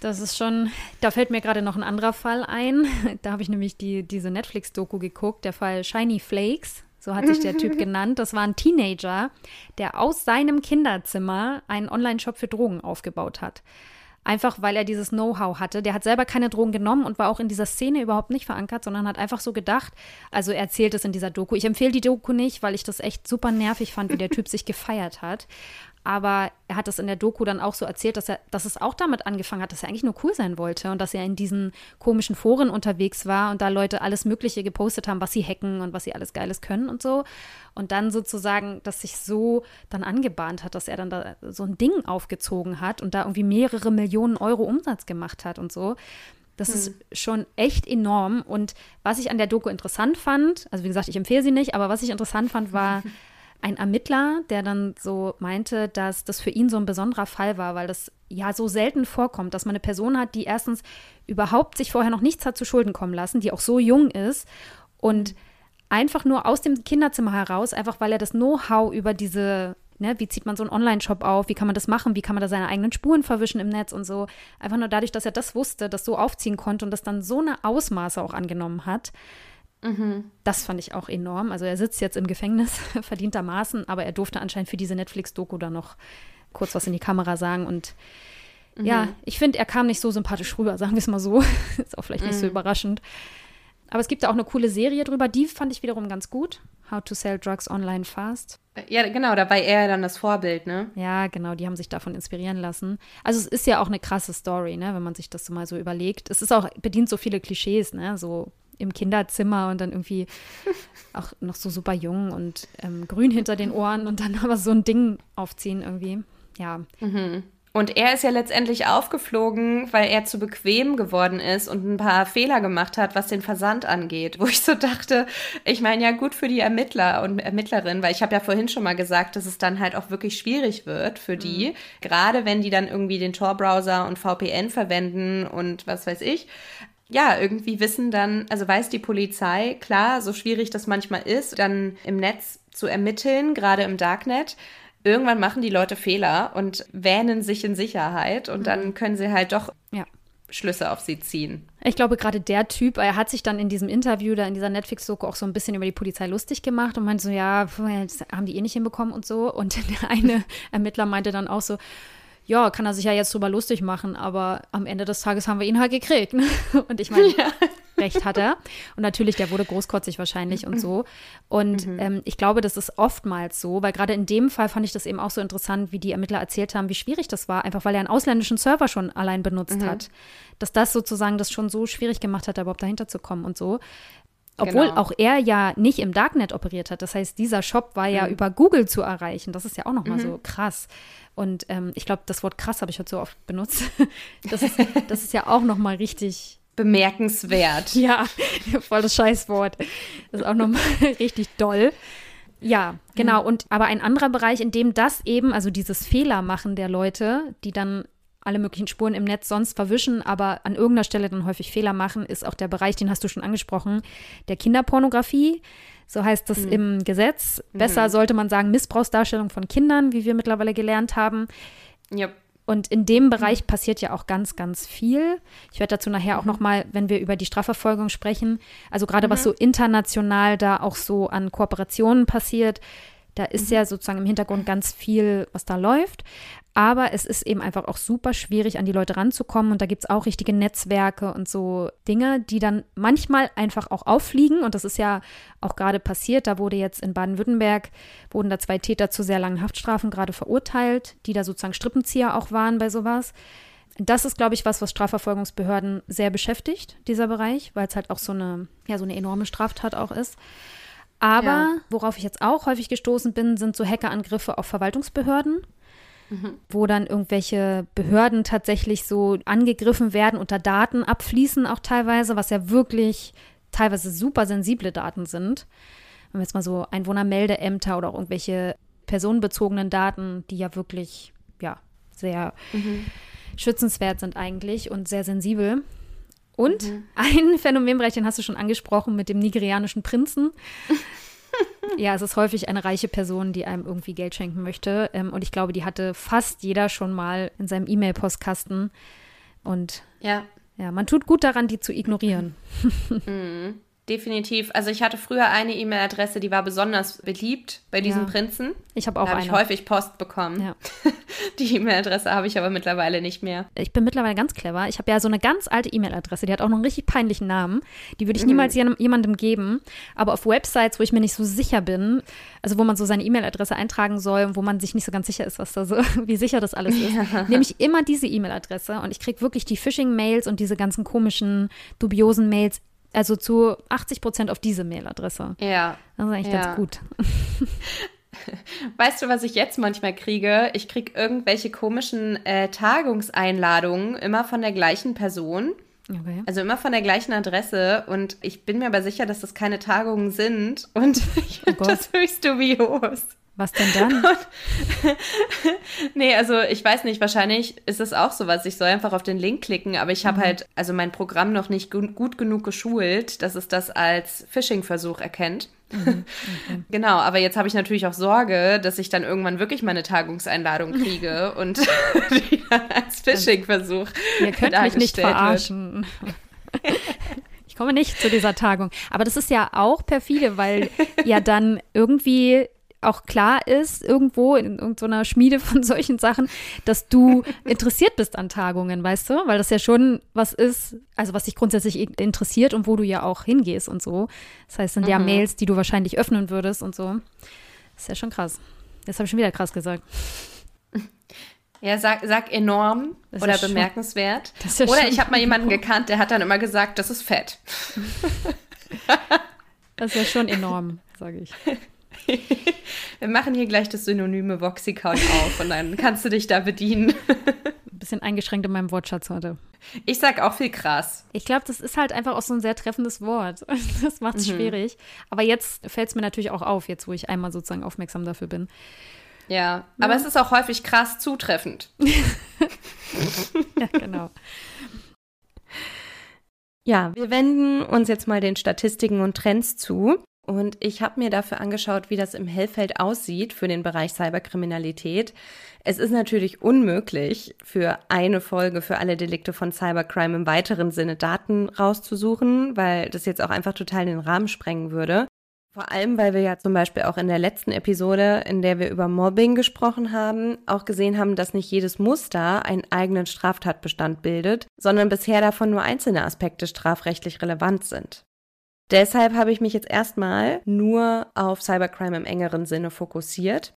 das ist schon, da fällt mir gerade noch ein anderer Fall ein. Da habe ich nämlich die, diese Netflix-Doku geguckt, der Fall Shiny Flakes. So hat sich der Typ genannt. Das war ein Teenager, der aus seinem Kinderzimmer einen Online-Shop für Drogen aufgebaut hat. Einfach weil er dieses Know-how hatte. Der hat selber keine Drogen genommen und war auch in dieser Szene überhaupt nicht verankert, sondern hat einfach so gedacht, also er erzählt es in dieser Doku. Ich empfehle die Doku nicht, weil ich das echt super nervig fand, wie der Typ sich gefeiert hat. Aber er hat das in der Doku dann auch so erzählt, dass er, dass es auch damit angefangen hat, dass er eigentlich nur cool sein wollte und dass er in diesen komischen Foren unterwegs war und da Leute alles Mögliche gepostet haben, was sie hacken und was sie alles Geiles können und so. Und dann sozusagen, dass sich so dann angebahnt hat, dass er dann da so ein Ding aufgezogen hat und da irgendwie mehrere Millionen Euro Umsatz gemacht hat und so. Das hm. ist schon echt enorm. Und was ich an der Doku interessant fand, also wie gesagt, ich empfehle sie nicht, aber was ich interessant fand, war, ein Ermittler, der dann so meinte, dass das für ihn so ein besonderer Fall war, weil das ja so selten vorkommt, dass man eine Person hat, die erstens überhaupt sich vorher noch nichts hat zu Schulden kommen lassen, die auch so jung ist und einfach nur aus dem Kinderzimmer heraus, einfach weil er das Know-how über diese, ne, wie zieht man so einen Online-Shop auf, wie kann man das machen, wie kann man da seine eigenen Spuren verwischen im Netz und so, einfach nur dadurch, dass er das wusste, das so aufziehen konnte und das dann so eine Ausmaße auch angenommen hat, Mhm. Das fand ich auch enorm. Also er sitzt jetzt im Gefängnis, verdientermaßen, aber er durfte anscheinend für diese Netflix-Doku da noch kurz was in die Kamera sagen. Und mhm. ja, ich finde, er kam nicht so sympathisch rüber, sagen wir es mal so. Ist auch vielleicht nicht so mhm. überraschend. Aber es gibt da auch eine coole Serie drüber, die fand ich wiederum ganz gut. How to Sell Drugs Online Fast. Ja, genau, da war er dann das Vorbild, ne? Ja, genau, die haben sich davon inspirieren lassen. Also es ist ja auch eine krasse Story, ne, wenn man sich das so mal so überlegt. Es ist auch, bedient so viele Klischees, ne? So im Kinderzimmer und dann irgendwie auch noch so super jung und ähm, grün hinter den Ohren und dann aber so ein Ding aufziehen irgendwie. Ja. Mhm. Und er ist ja letztendlich aufgeflogen, weil er zu bequem geworden ist und ein paar Fehler gemacht hat, was den Versand angeht. Wo ich so dachte, ich meine ja gut für die Ermittler und Ermittlerinnen, weil ich habe ja vorhin schon mal gesagt, dass es dann halt auch wirklich schwierig wird für die, mhm. gerade wenn die dann irgendwie den Tor-Browser und VPN verwenden und was weiß ich ja, irgendwie wissen dann, also weiß die Polizei, klar, so schwierig das manchmal ist, dann im Netz zu ermitteln, gerade im Darknet. Irgendwann machen die Leute Fehler und wähnen sich in Sicherheit und dann mhm. können sie halt doch ja. Schlüsse auf sie ziehen. Ich glaube, gerade der Typ, er hat sich dann in diesem Interview da in dieser Netflix-Doku auch so ein bisschen über die Polizei lustig gemacht und meinte so, ja, das haben die eh nicht hinbekommen und so. Und der eine Ermittler meinte dann auch so, ja, kann er sich ja jetzt drüber lustig machen, aber am Ende des Tages haben wir ihn halt gekriegt. Ne? Und ich meine, ja. recht hat er. Und natürlich, der wurde großkotzig wahrscheinlich und so. Und mhm. ähm, ich glaube, das ist oftmals so, weil gerade in dem Fall fand ich das eben auch so interessant, wie die Ermittler erzählt haben, wie schwierig das war, einfach weil er einen ausländischen Server schon allein benutzt mhm. hat. Dass das sozusagen das schon so schwierig gemacht hat, da überhaupt dahinter zu kommen und so. Obwohl genau. auch er ja nicht im Darknet operiert hat. Das heißt, dieser Shop war ja mhm. über Google zu erreichen. Das ist ja auch nochmal mhm. so krass. Und ähm, ich glaube, das Wort krass habe ich heute so oft benutzt. Das ist, das ist ja auch nochmal richtig bemerkenswert. Ja, voll das Scheißwort. Das ist auch nochmal richtig doll. Ja, genau. Mhm. Und aber ein anderer Bereich, in dem das eben, also dieses Fehlermachen der Leute, die dann alle möglichen Spuren im Netz sonst verwischen, aber an irgendeiner Stelle dann häufig Fehler machen, ist auch der Bereich, den hast du schon angesprochen, der Kinderpornografie. So heißt das mhm. im Gesetz. Besser mhm. sollte man sagen, Missbrauchsdarstellung von Kindern, wie wir mittlerweile gelernt haben. Yep. Und in dem Bereich mhm. passiert ja auch ganz, ganz viel. Ich werde dazu nachher auch mhm. noch mal, wenn wir über die Strafverfolgung sprechen, also gerade was mhm. so international da auch so an Kooperationen passiert, Da ist mhm. ja sozusagen im Hintergrund ganz viel, was da läuft. Aber es ist eben einfach auch super schwierig, an die Leute ranzukommen. Und da gibt es auch richtige Netzwerke und so Dinge, die dann manchmal einfach auch auffliegen. Und das ist ja auch gerade passiert. Da wurde jetzt in Baden-Württemberg, wurden da zwei Täter zu sehr langen Haftstrafen gerade verurteilt, die da sozusagen Strippenzieher auch waren bei sowas. Das ist, glaube ich, was, was Strafverfolgungsbehörden sehr beschäftigt, dieser Bereich, weil es halt auch so eine, ja, so eine enorme Straftat auch ist. Aber ja. worauf ich jetzt auch häufig gestoßen bin, sind so Hackerangriffe auf Verwaltungsbehörden mhm. wo dann irgendwelche Behörden tatsächlich so angegriffen werden und da Daten abfließen auch teilweise, was ja wirklich teilweise super sensible Daten sind. Wenn wir jetzt mal so Einwohnermeldeämter oder auch irgendwelche personenbezogenen Daten, die ja wirklich, ja, sehr mhm. schützenswert sind eigentlich und sehr sensibel. Und mhm. ein Phänomenbereich, den hast du schon angesprochen mit dem nigerianischen Prinzen. ja, es ist häufig eine reiche Person, die einem irgendwie Geld schenken möchte. Ähm, und ich glaube, die hatte fast jeder schon mal in seinem E-Mail-Postkasten. Und ja. ja, man tut gut daran, die zu ignorieren. Mhm. Definitiv. Also ich hatte früher eine E-Mail-Adresse, die war besonders beliebt bei diesem ja. Prinzen. Ich habe auch da hab eine. ich häufig Post bekommen. Ja. Die E-Mail-Adresse habe ich aber mittlerweile nicht mehr. Ich bin mittlerweile ganz clever. Ich habe ja so eine ganz alte E-Mail-Adresse, die hat auch noch einen richtig peinlichen Namen. Die würde ich mhm. niemals jemandem geben. Aber auf Websites, wo ich mir nicht so sicher bin, also wo man so seine E-Mail-Adresse eintragen soll und wo man sich nicht so ganz sicher ist, was da so, wie sicher das alles ist, ja. nehme ich immer diese E-Mail-Adresse und ich kriege wirklich die Phishing-Mails und diese ganzen komischen, dubiosen Mails also zu 80 Prozent auf diese Mailadresse. Ja. Das ist eigentlich ja. ganz gut. Weißt du, was ich jetzt manchmal kriege? Ich kriege irgendwelche komischen äh, Tagungseinladungen immer von der gleichen Person. Okay. Also immer von der gleichen Adresse und ich bin mir aber sicher, dass das keine Tagungen sind und ich oh das höchst dubios. Was denn dann? nee, also ich weiß nicht, wahrscheinlich ist es auch sowas. Ich soll einfach auf den Link klicken, aber ich habe mhm. halt also mein Programm noch nicht gut, gut genug geschult, dass es das als Phishing-Versuch erkennt. Mhm. Okay. genau, aber jetzt habe ich natürlich auch Sorge, dass ich dann irgendwann wirklich meine Tagungseinladung kriege und die dann als Phishing-Versuch. Ihr könnt mich nicht verarschen. Ich komme nicht zu dieser Tagung. Aber das ist ja auch perfide, weil ja dann irgendwie auch klar ist, irgendwo in irgendeiner Schmiede von solchen Sachen, dass du interessiert bist an Tagungen, weißt du? Weil das ja schon was ist, also was dich grundsätzlich interessiert und wo du ja auch hingehst und so. Das heißt, sind mhm. ja Mails, die du wahrscheinlich öffnen würdest und so. Das ist ja schon krass. Jetzt habe ich schon wieder krass gesagt. Ja, sag, sag enorm das oder bemerkenswert. Ja oder ich habe mal jemanden gekannt, der hat dann immer gesagt, das ist fett. das ist ja schon enorm, sage ich. Wir machen hier gleich das synonyme Voxicount auf und dann kannst du dich da bedienen. Ein bisschen eingeschränkt in meinem Wortschatz heute. Ich sag auch viel krass. Ich glaube, das ist halt einfach auch so ein sehr treffendes Wort. Das macht es mhm. schwierig. Aber jetzt fällt es mir natürlich auch auf, jetzt wo ich einmal sozusagen aufmerksam dafür bin. Ja, ja. aber es ist auch häufig krass zutreffend. ja, genau. Ja, wir wenden uns jetzt mal den Statistiken und Trends zu. Und ich habe mir dafür angeschaut, wie das im Hellfeld aussieht für den Bereich Cyberkriminalität. Es ist natürlich unmöglich, für eine Folge für alle Delikte von Cybercrime im weiteren Sinne Daten rauszusuchen, weil das jetzt auch einfach total den Rahmen sprengen würde. Vor allem, weil wir ja zum Beispiel auch in der letzten Episode, in der wir über Mobbing gesprochen haben, auch gesehen haben, dass nicht jedes Muster einen eigenen Straftatbestand bildet, sondern bisher davon nur einzelne Aspekte strafrechtlich relevant sind. Deshalb habe ich mich jetzt erstmal nur auf Cybercrime im engeren Sinne fokussiert.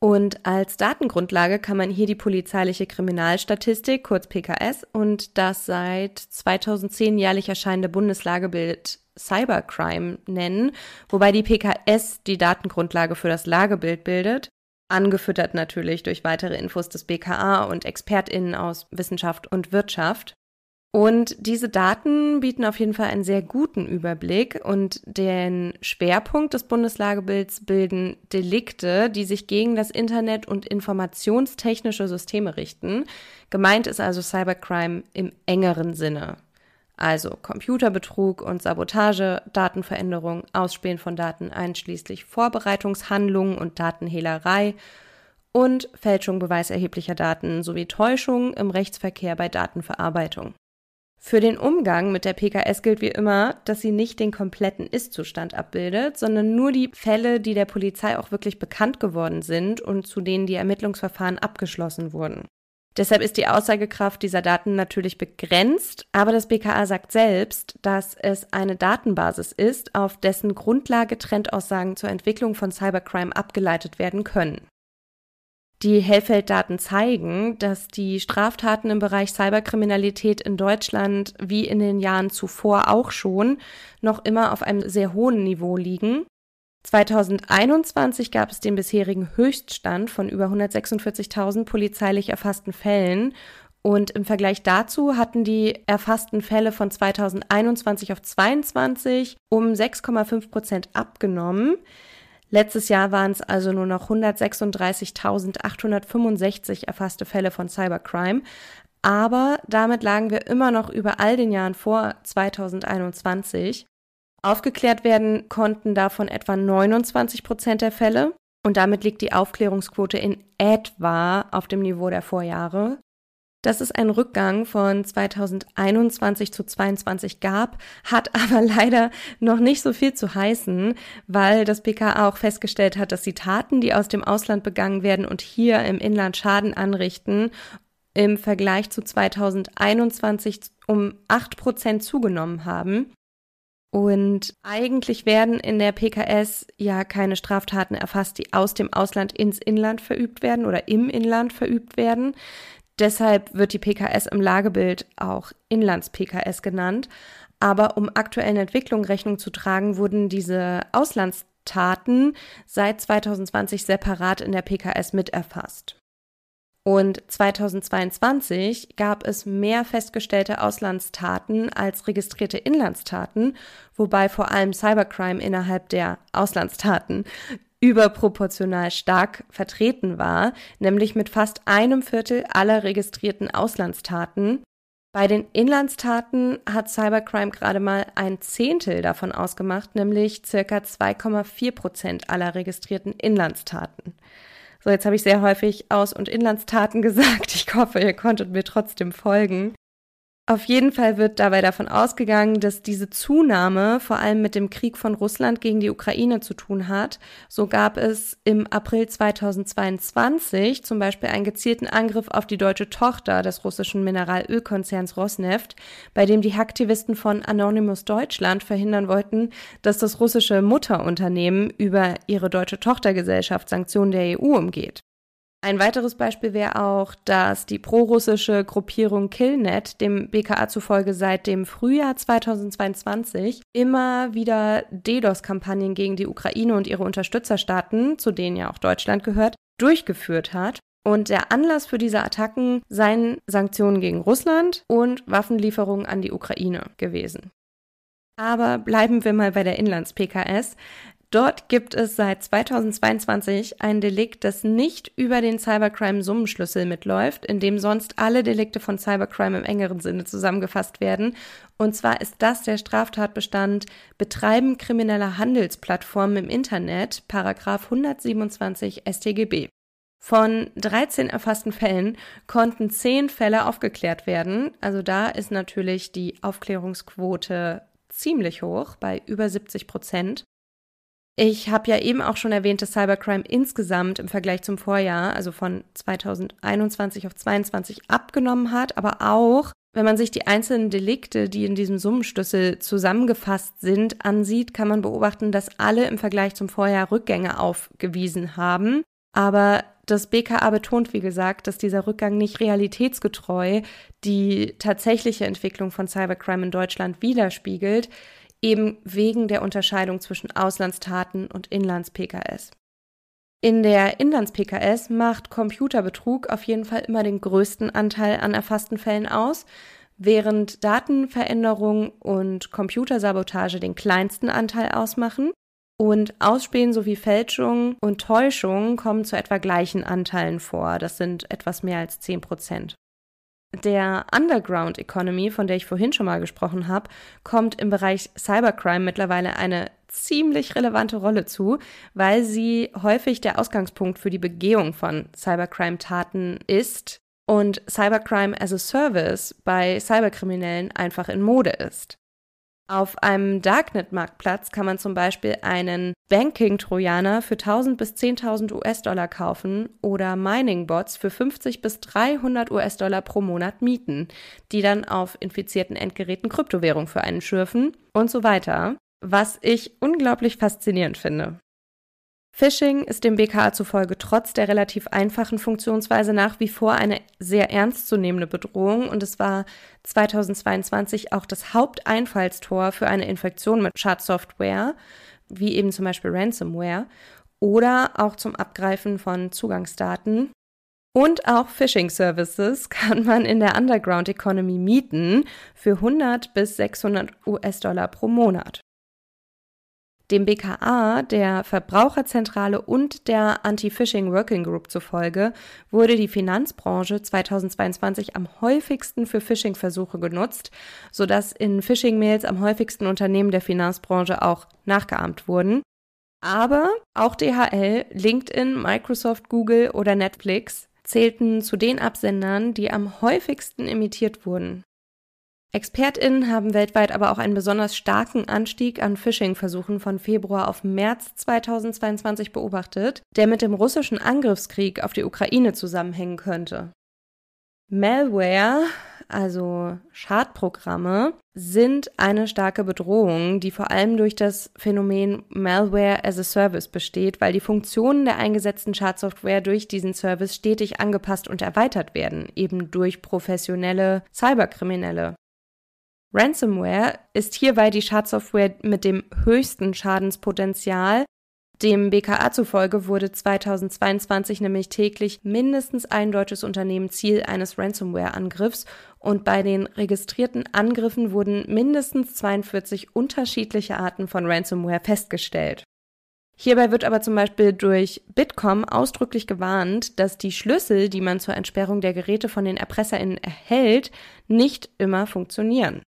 Und als Datengrundlage kann man hier die polizeiliche Kriminalstatistik, kurz PKS, und das seit 2010 jährlich erscheinende Bundeslagebild Cybercrime nennen, wobei die PKS die Datengrundlage für das Lagebild bildet, angefüttert natürlich durch weitere Infos des BKA und Expertinnen aus Wissenschaft und Wirtschaft. Und diese Daten bieten auf jeden Fall einen sehr guten Überblick und den Schwerpunkt des Bundeslagebilds bilden Delikte, die sich gegen das Internet und informationstechnische Systeme richten. Gemeint ist also Cybercrime im engeren Sinne. Also Computerbetrug und Sabotage, Datenveränderung, Ausspähen von Daten einschließlich Vorbereitungshandlungen und Datenhehlerei und Fälschung beweiserheblicher Daten sowie Täuschung im Rechtsverkehr bei Datenverarbeitung. Für den Umgang mit der PKS gilt wie immer, dass sie nicht den kompletten Ist-Zustand abbildet, sondern nur die Fälle, die der Polizei auch wirklich bekannt geworden sind und zu denen die Ermittlungsverfahren abgeschlossen wurden. Deshalb ist die Aussagekraft dieser Daten natürlich begrenzt, aber das BKA sagt selbst, dass es eine Datenbasis ist, auf dessen Grundlage Trendaussagen zur Entwicklung von Cybercrime abgeleitet werden können. Die Hellfelddaten zeigen, dass die Straftaten im Bereich Cyberkriminalität in Deutschland wie in den Jahren zuvor auch schon noch immer auf einem sehr hohen Niveau liegen. 2021 gab es den bisherigen Höchststand von über 146.000 polizeilich erfassten Fällen und im Vergleich dazu hatten die erfassten Fälle von 2021 auf 22 um 6,5 Prozent abgenommen. Letztes Jahr waren es also nur noch 136.865 erfasste Fälle von Cybercrime. Aber damit lagen wir immer noch über all den Jahren vor 2021. Aufgeklärt werden konnten davon etwa 29 Prozent der Fälle. Und damit liegt die Aufklärungsquote in etwa auf dem Niveau der Vorjahre. Dass es einen Rückgang von 2021 zu 2022 gab, hat aber leider noch nicht so viel zu heißen, weil das BKA auch festgestellt hat, dass die Taten, die aus dem Ausland begangen werden und hier im Inland Schaden anrichten, im Vergleich zu 2021 um 8 Prozent zugenommen haben. Und eigentlich werden in der PKS ja keine Straftaten erfasst, die aus dem Ausland ins Inland verübt werden oder im Inland verübt werden. Deshalb wird die PKS im Lagebild auch Inlands-PKS genannt. Aber um aktuellen Entwicklungen Rechnung zu tragen, wurden diese Auslandstaten seit 2020 separat in der PKS miterfasst. Und 2022 gab es mehr festgestellte Auslandstaten als registrierte Inlandstaten, wobei vor allem Cybercrime innerhalb der Auslandstaten überproportional stark vertreten war, nämlich mit fast einem Viertel aller registrierten Auslandstaten. Bei den Inlandstaten hat Cybercrime gerade mal ein Zehntel davon ausgemacht, nämlich circa 2,4 Prozent aller registrierten Inlandstaten. So, jetzt habe ich sehr häufig Aus- und Inlandstaten gesagt. Ich hoffe, ihr konntet mir trotzdem folgen. Auf jeden Fall wird dabei davon ausgegangen, dass diese Zunahme vor allem mit dem Krieg von Russland gegen die Ukraine zu tun hat. So gab es im April 2022 zum Beispiel einen gezielten Angriff auf die deutsche Tochter des russischen Mineralölkonzerns Rosneft, bei dem die Hacktivisten von Anonymous Deutschland verhindern wollten, dass das russische Mutterunternehmen über ihre deutsche Tochtergesellschaft Sanktionen der EU umgeht. Ein weiteres Beispiel wäre auch, dass die prorussische Gruppierung Killnet dem BKA zufolge seit dem Frühjahr 2022 immer wieder DDoS-Kampagnen gegen die Ukraine und ihre Unterstützerstaaten, zu denen ja auch Deutschland gehört, durchgeführt hat. Und der Anlass für diese Attacken seien Sanktionen gegen Russland und Waffenlieferungen an die Ukraine gewesen. Aber bleiben wir mal bei der Inlands-PKS. Dort gibt es seit 2022 ein Delikt, das nicht über den Cybercrime-Summenschlüssel mitläuft, in dem sonst alle Delikte von Cybercrime im engeren Sinne zusammengefasst werden. Und zwar ist das der Straftatbestand Betreiben krimineller Handelsplattformen im Internet, Paragraph 127 StGB. Von 13 erfassten Fällen konnten 10 Fälle aufgeklärt werden. Also da ist natürlich die Aufklärungsquote ziemlich hoch, bei über 70 Prozent. Ich habe ja eben auch schon erwähnt, dass Cybercrime insgesamt im Vergleich zum Vorjahr, also von 2021 auf 2022, abgenommen hat, aber auch, wenn man sich die einzelnen Delikte, die in diesem Summenschlüssel zusammengefasst sind, ansieht, kann man beobachten, dass alle im Vergleich zum Vorjahr Rückgänge aufgewiesen haben. Aber das BKA betont, wie gesagt, dass dieser Rückgang nicht realitätsgetreu die tatsächliche Entwicklung von Cybercrime in Deutschland widerspiegelt eben wegen der Unterscheidung zwischen Auslandstaten und Inlands-PKS. In der Inlands-PKS macht Computerbetrug auf jeden Fall immer den größten Anteil an erfassten Fällen aus, während Datenveränderung und Computersabotage den kleinsten Anteil ausmachen. Und Ausspähen sowie Fälschung und Täuschung kommen zu etwa gleichen Anteilen vor. Das sind etwas mehr als 10 Prozent. Der Underground Economy, von der ich vorhin schon mal gesprochen habe, kommt im Bereich Cybercrime mittlerweile eine ziemlich relevante Rolle zu, weil sie häufig der Ausgangspunkt für die Begehung von Cybercrime-Taten ist. und Cybercrime as a Service bei Cyberkriminellen einfach in Mode ist. Auf einem Darknet-Marktplatz kann man zum Beispiel einen Banking-Trojaner für 1000 bis 10.000 US-Dollar kaufen oder Mining-Bots für 50 bis 300 US-Dollar pro Monat mieten, die dann auf infizierten Endgeräten Kryptowährung für einen schürfen und so weiter, was ich unglaublich faszinierend finde. Phishing ist dem BKA zufolge trotz der relativ einfachen Funktionsweise nach wie vor eine sehr ernstzunehmende Bedrohung und es war 2022 auch das Haupteinfallstor für eine Infektion mit Schadsoftware, wie eben zum Beispiel Ransomware, oder auch zum Abgreifen von Zugangsdaten. Und auch Phishing Services kann man in der Underground Economy mieten für 100 bis 600 US-Dollar pro Monat. Dem BKA, der Verbraucherzentrale und der Anti-Phishing Working Group zufolge wurde die Finanzbranche 2022 am häufigsten für Phishing-Versuche genutzt, sodass in Phishing-Mails am häufigsten Unternehmen der Finanzbranche auch nachgeahmt wurden. Aber auch DHL, LinkedIn, Microsoft, Google oder Netflix zählten zu den Absendern, die am häufigsten imitiert wurden. ExpertInnen haben weltweit aber auch einen besonders starken Anstieg an Phishing-Versuchen von Februar auf März 2022 beobachtet, der mit dem russischen Angriffskrieg auf die Ukraine zusammenhängen könnte. Malware, also Schadprogramme, sind eine starke Bedrohung, die vor allem durch das Phänomen Malware as a Service besteht, weil die Funktionen der eingesetzten Schadsoftware durch diesen Service stetig angepasst und erweitert werden, eben durch professionelle Cyberkriminelle. Ransomware ist hierbei die Schadsoftware mit dem höchsten Schadenspotenzial. Dem BKA zufolge wurde 2022 nämlich täglich mindestens ein deutsches Unternehmen Ziel eines Ransomware-Angriffs und bei den registrierten Angriffen wurden mindestens 42 unterschiedliche Arten von Ransomware festgestellt. Hierbei wird aber zum Beispiel durch Bitkom ausdrücklich gewarnt, dass die Schlüssel, die man zur Entsperrung der Geräte von den ErpresserInnen erhält, nicht immer funktionieren.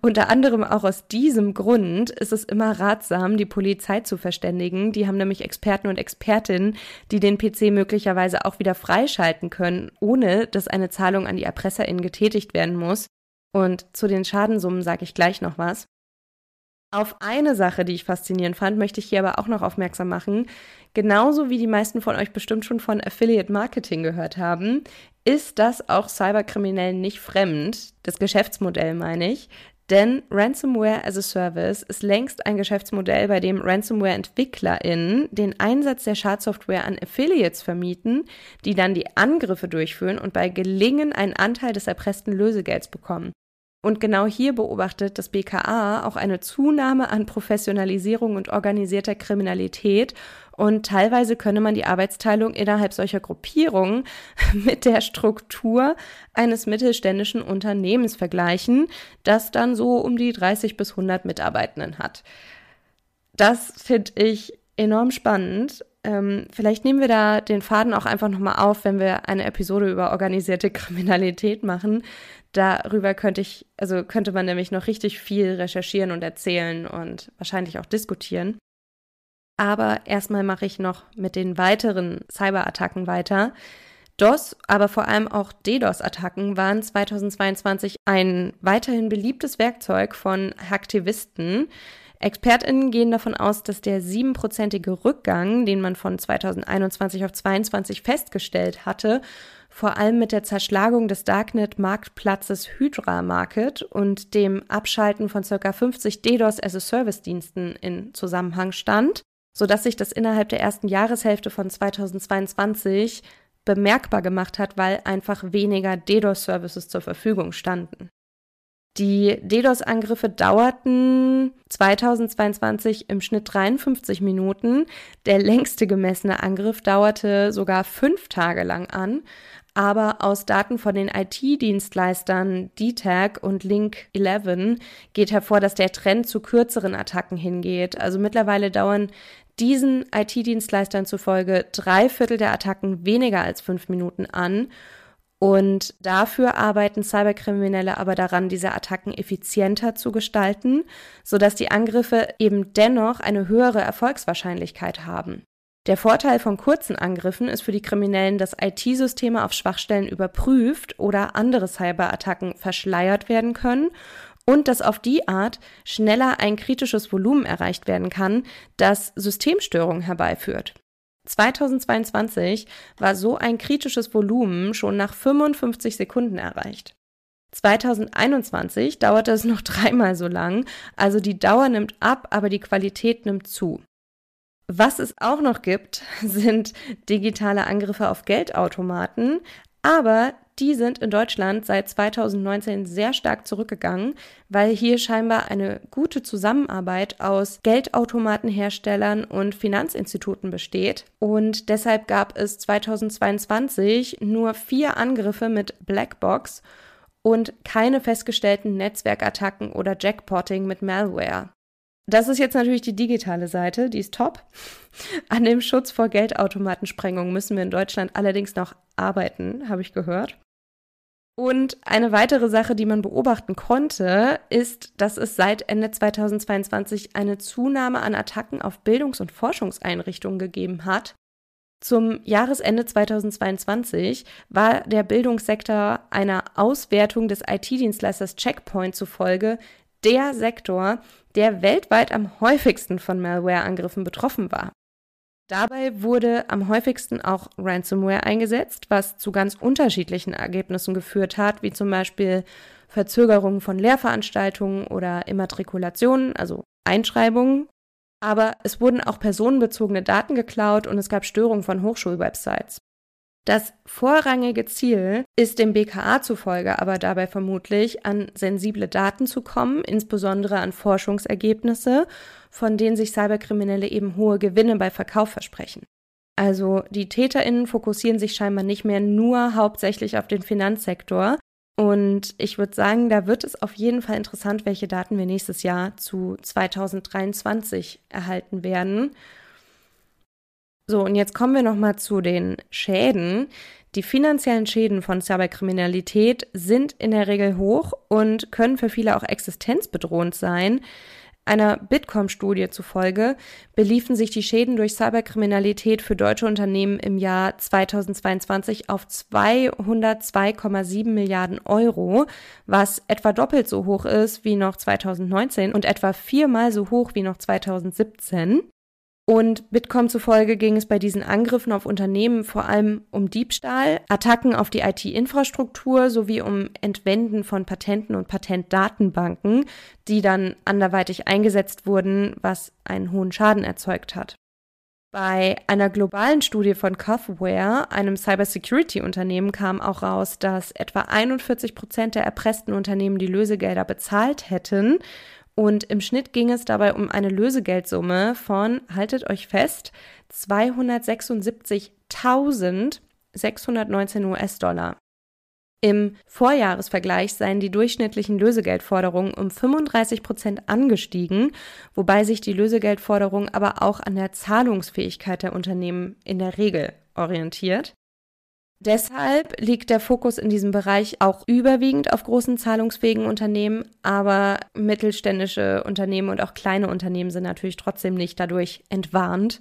Unter anderem auch aus diesem Grund ist es immer ratsam, die Polizei zu verständigen. Die haben nämlich Experten und Expertinnen, die den PC möglicherweise auch wieder freischalten können, ohne dass eine Zahlung an die ErpresserInnen getätigt werden muss. Und zu den Schadensummen sage ich gleich noch was. Auf eine Sache, die ich faszinierend fand, möchte ich hier aber auch noch aufmerksam machen. Genauso wie die meisten von euch bestimmt schon von Affiliate Marketing gehört haben, ist das auch Cyberkriminellen nicht fremd. Das Geschäftsmodell meine ich. Denn Ransomware as a Service ist längst ein Geschäftsmodell, bei dem Ransomware-EntwicklerInnen den Einsatz der Schadsoftware an Affiliates vermieten, die dann die Angriffe durchführen und bei Gelingen einen Anteil des erpressten Lösegelds bekommen. Und genau hier beobachtet das BKA auch eine Zunahme an Professionalisierung und organisierter Kriminalität. Und teilweise könne man die Arbeitsteilung innerhalb solcher Gruppierungen mit der Struktur eines mittelständischen Unternehmens vergleichen, das dann so um die 30 bis 100 Mitarbeitenden hat. Das finde ich enorm spannend. Ähm, vielleicht nehmen wir da den Faden auch einfach nochmal auf, wenn wir eine Episode über organisierte Kriminalität machen. Darüber könnte ich, also könnte man nämlich noch richtig viel recherchieren und erzählen und wahrscheinlich auch diskutieren. Aber erstmal mache ich noch mit den weiteren Cyberattacken weiter. DOS, aber vor allem auch DDoS-Attacken waren 2022 ein weiterhin beliebtes Werkzeug von Hacktivisten. ExpertInnen gehen davon aus, dass der siebenprozentige Rückgang, den man von 2021 auf 2022 festgestellt hatte, vor allem mit der Zerschlagung des Darknet-Marktplatzes Hydra Market und dem Abschalten von ca. 50 DDoS-as-a-Service-Diensten in Zusammenhang stand, sodass sich das innerhalb der ersten Jahreshälfte von 2022 bemerkbar gemacht hat, weil einfach weniger DDoS-Services zur Verfügung standen. Die DDoS-Angriffe dauerten 2022 im Schnitt 53 Minuten. Der längste gemessene Angriff dauerte sogar fünf Tage lang an. Aber aus Daten von den IT-Dienstleistern DTAG und Link11 geht hervor, dass der Trend zu kürzeren Attacken hingeht. Also mittlerweile dauern diesen IT-Dienstleistern zufolge drei Viertel der Attacken weniger als fünf Minuten an. Und dafür arbeiten Cyberkriminelle aber daran, diese Attacken effizienter zu gestalten, sodass die Angriffe eben dennoch eine höhere Erfolgswahrscheinlichkeit haben. Der Vorteil von kurzen Angriffen ist für die Kriminellen, dass IT-Systeme auf Schwachstellen überprüft oder andere Cyberattacken verschleiert werden können und dass auf die Art schneller ein kritisches Volumen erreicht werden kann, das Systemstörungen herbeiführt. 2022 war so ein kritisches Volumen schon nach 55 Sekunden erreicht. 2021 dauerte es noch dreimal so lang, also die Dauer nimmt ab, aber die Qualität nimmt zu. Was es auch noch gibt, sind digitale Angriffe auf Geldautomaten, aber die sind in Deutschland seit 2019 sehr stark zurückgegangen, weil hier scheinbar eine gute Zusammenarbeit aus Geldautomatenherstellern und Finanzinstituten besteht. Und deshalb gab es 2022 nur vier Angriffe mit Blackbox und keine festgestellten Netzwerkattacken oder Jackpotting mit Malware. Das ist jetzt natürlich die digitale Seite, die ist top. An dem Schutz vor Geldautomatensprengungen müssen wir in Deutschland allerdings noch arbeiten, habe ich gehört. Und eine weitere Sache, die man beobachten konnte, ist, dass es seit Ende 2022 eine Zunahme an Attacken auf Bildungs- und Forschungseinrichtungen gegeben hat. Zum Jahresende 2022 war der Bildungssektor einer Auswertung des IT-Dienstleisters Checkpoint zufolge der Sektor, der weltweit am häufigsten von Malware-Angriffen betroffen war. Dabei wurde am häufigsten auch Ransomware eingesetzt, was zu ganz unterschiedlichen Ergebnissen geführt hat, wie zum Beispiel Verzögerungen von Lehrveranstaltungen oder Immatrikulationen, also Einschreibungen. Aber es wurden auch personenbezogene Daten geklaut und es gab Störungen von Hochschulwebsites. Das vorrangige Ziel ist dem BKA zufolge aber dabei vermutlich, an sensible Daten zu kommen, insbesondere an Forschungsergebnisse, von denen sich Cyberkriminelle eben hohe Gewinne bei Verkauf versprechen. Also die Täterinnen fokussieren sich scheinbar nicht mehr nur hauptsächlich auf den Finanzsektor. Und ich würde sagen, da wird es auf jeden Fall interessant, welche Daten wir nächstes Jahr zu 2023 erhalten werden. So, und jetzt kommen wir nochmal zu den Schäden. Die finanziellen Schäden von Cyberkriminalität sind in der Regel hoch und können für viele auch existenzbedrohend sein. Einer Bitkom-Studie zufolge beliefen sich die Schäden durch Cyberkriminalität für deutsche Unternehmen im Jahr 2022 auf 202,7 Milliarden Euro, was etwa doppelt so hoch ist wie noch 2019 und etwa viermal so hoch wie noch 2017. Und Bitkom zufolge ging es bei diesen Angriffen auf Unternehmen vor allem um Diebstahl, Attacken auf die IT-Infrastruktur sowie um Entwenden von Patenten und Patentdatenbanken, die dann anderweitig eingesetzt wurden, was einen hohen Schaden erzeugt hat. Bei einer globalen Studie von Cuffware, einem Cybersecurity-Unternehmen, kam auch raus, dass etwa 41 Prozent der erpressten Unternehmen die Lösegelder bezahlt hätten und im Schnitt ging es dabei um eine Lösegeldsumme von, haltet euch fest, 276.619 US-Dollar. Im Vorjahresvergleich seien die durchschnittlichen Lösegeldforderungen um 35 Prozent angestiegen, wobei sich die Lösegeldforderung aber auch an der Zahlungsfähigkeit der Unternehmen in der Regel orientiert. Deshalb liegt der Fokus in diesem Bereich auch überwiegend auf großen zahlungsfähigen Unternehmen, aber mittelständische Unternehmen und auch kleine Unternehmen sind natürlich trotzdem nicht dadurch entwarnt.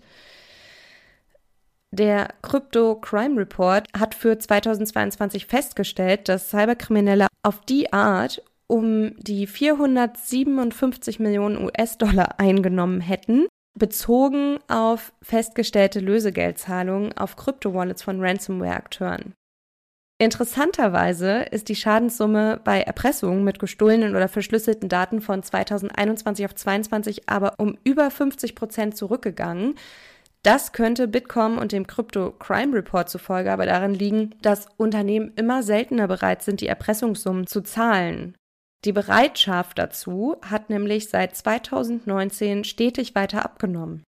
Der Crypto Crime Report hat für 2022 festgestellt, dass Cyberkriminelle auf die Art um die 457 Millionen US-Dollar eingenommen hätten, bezogen auf festgestellte Lösegeldzahlungen auf Kryptowallets von Ransomware-Akteuren. Interessanterweise ist die Schadenssumme bei Erpressungen mit gestohlenen oder verschlüsselten Daten von 2021 auf 2022 aber um über 50 Prozent zurückgegangen. Das könnte Bitkom und dem Crypto Crime Report zufolge aber daran liegen, dass Unternehmen immer seltener bereit sind, die Erpressungssummen zu zahlen. Die Bereitschaft dazu hat nämlich seit 2019 stetig weiter abgenommen.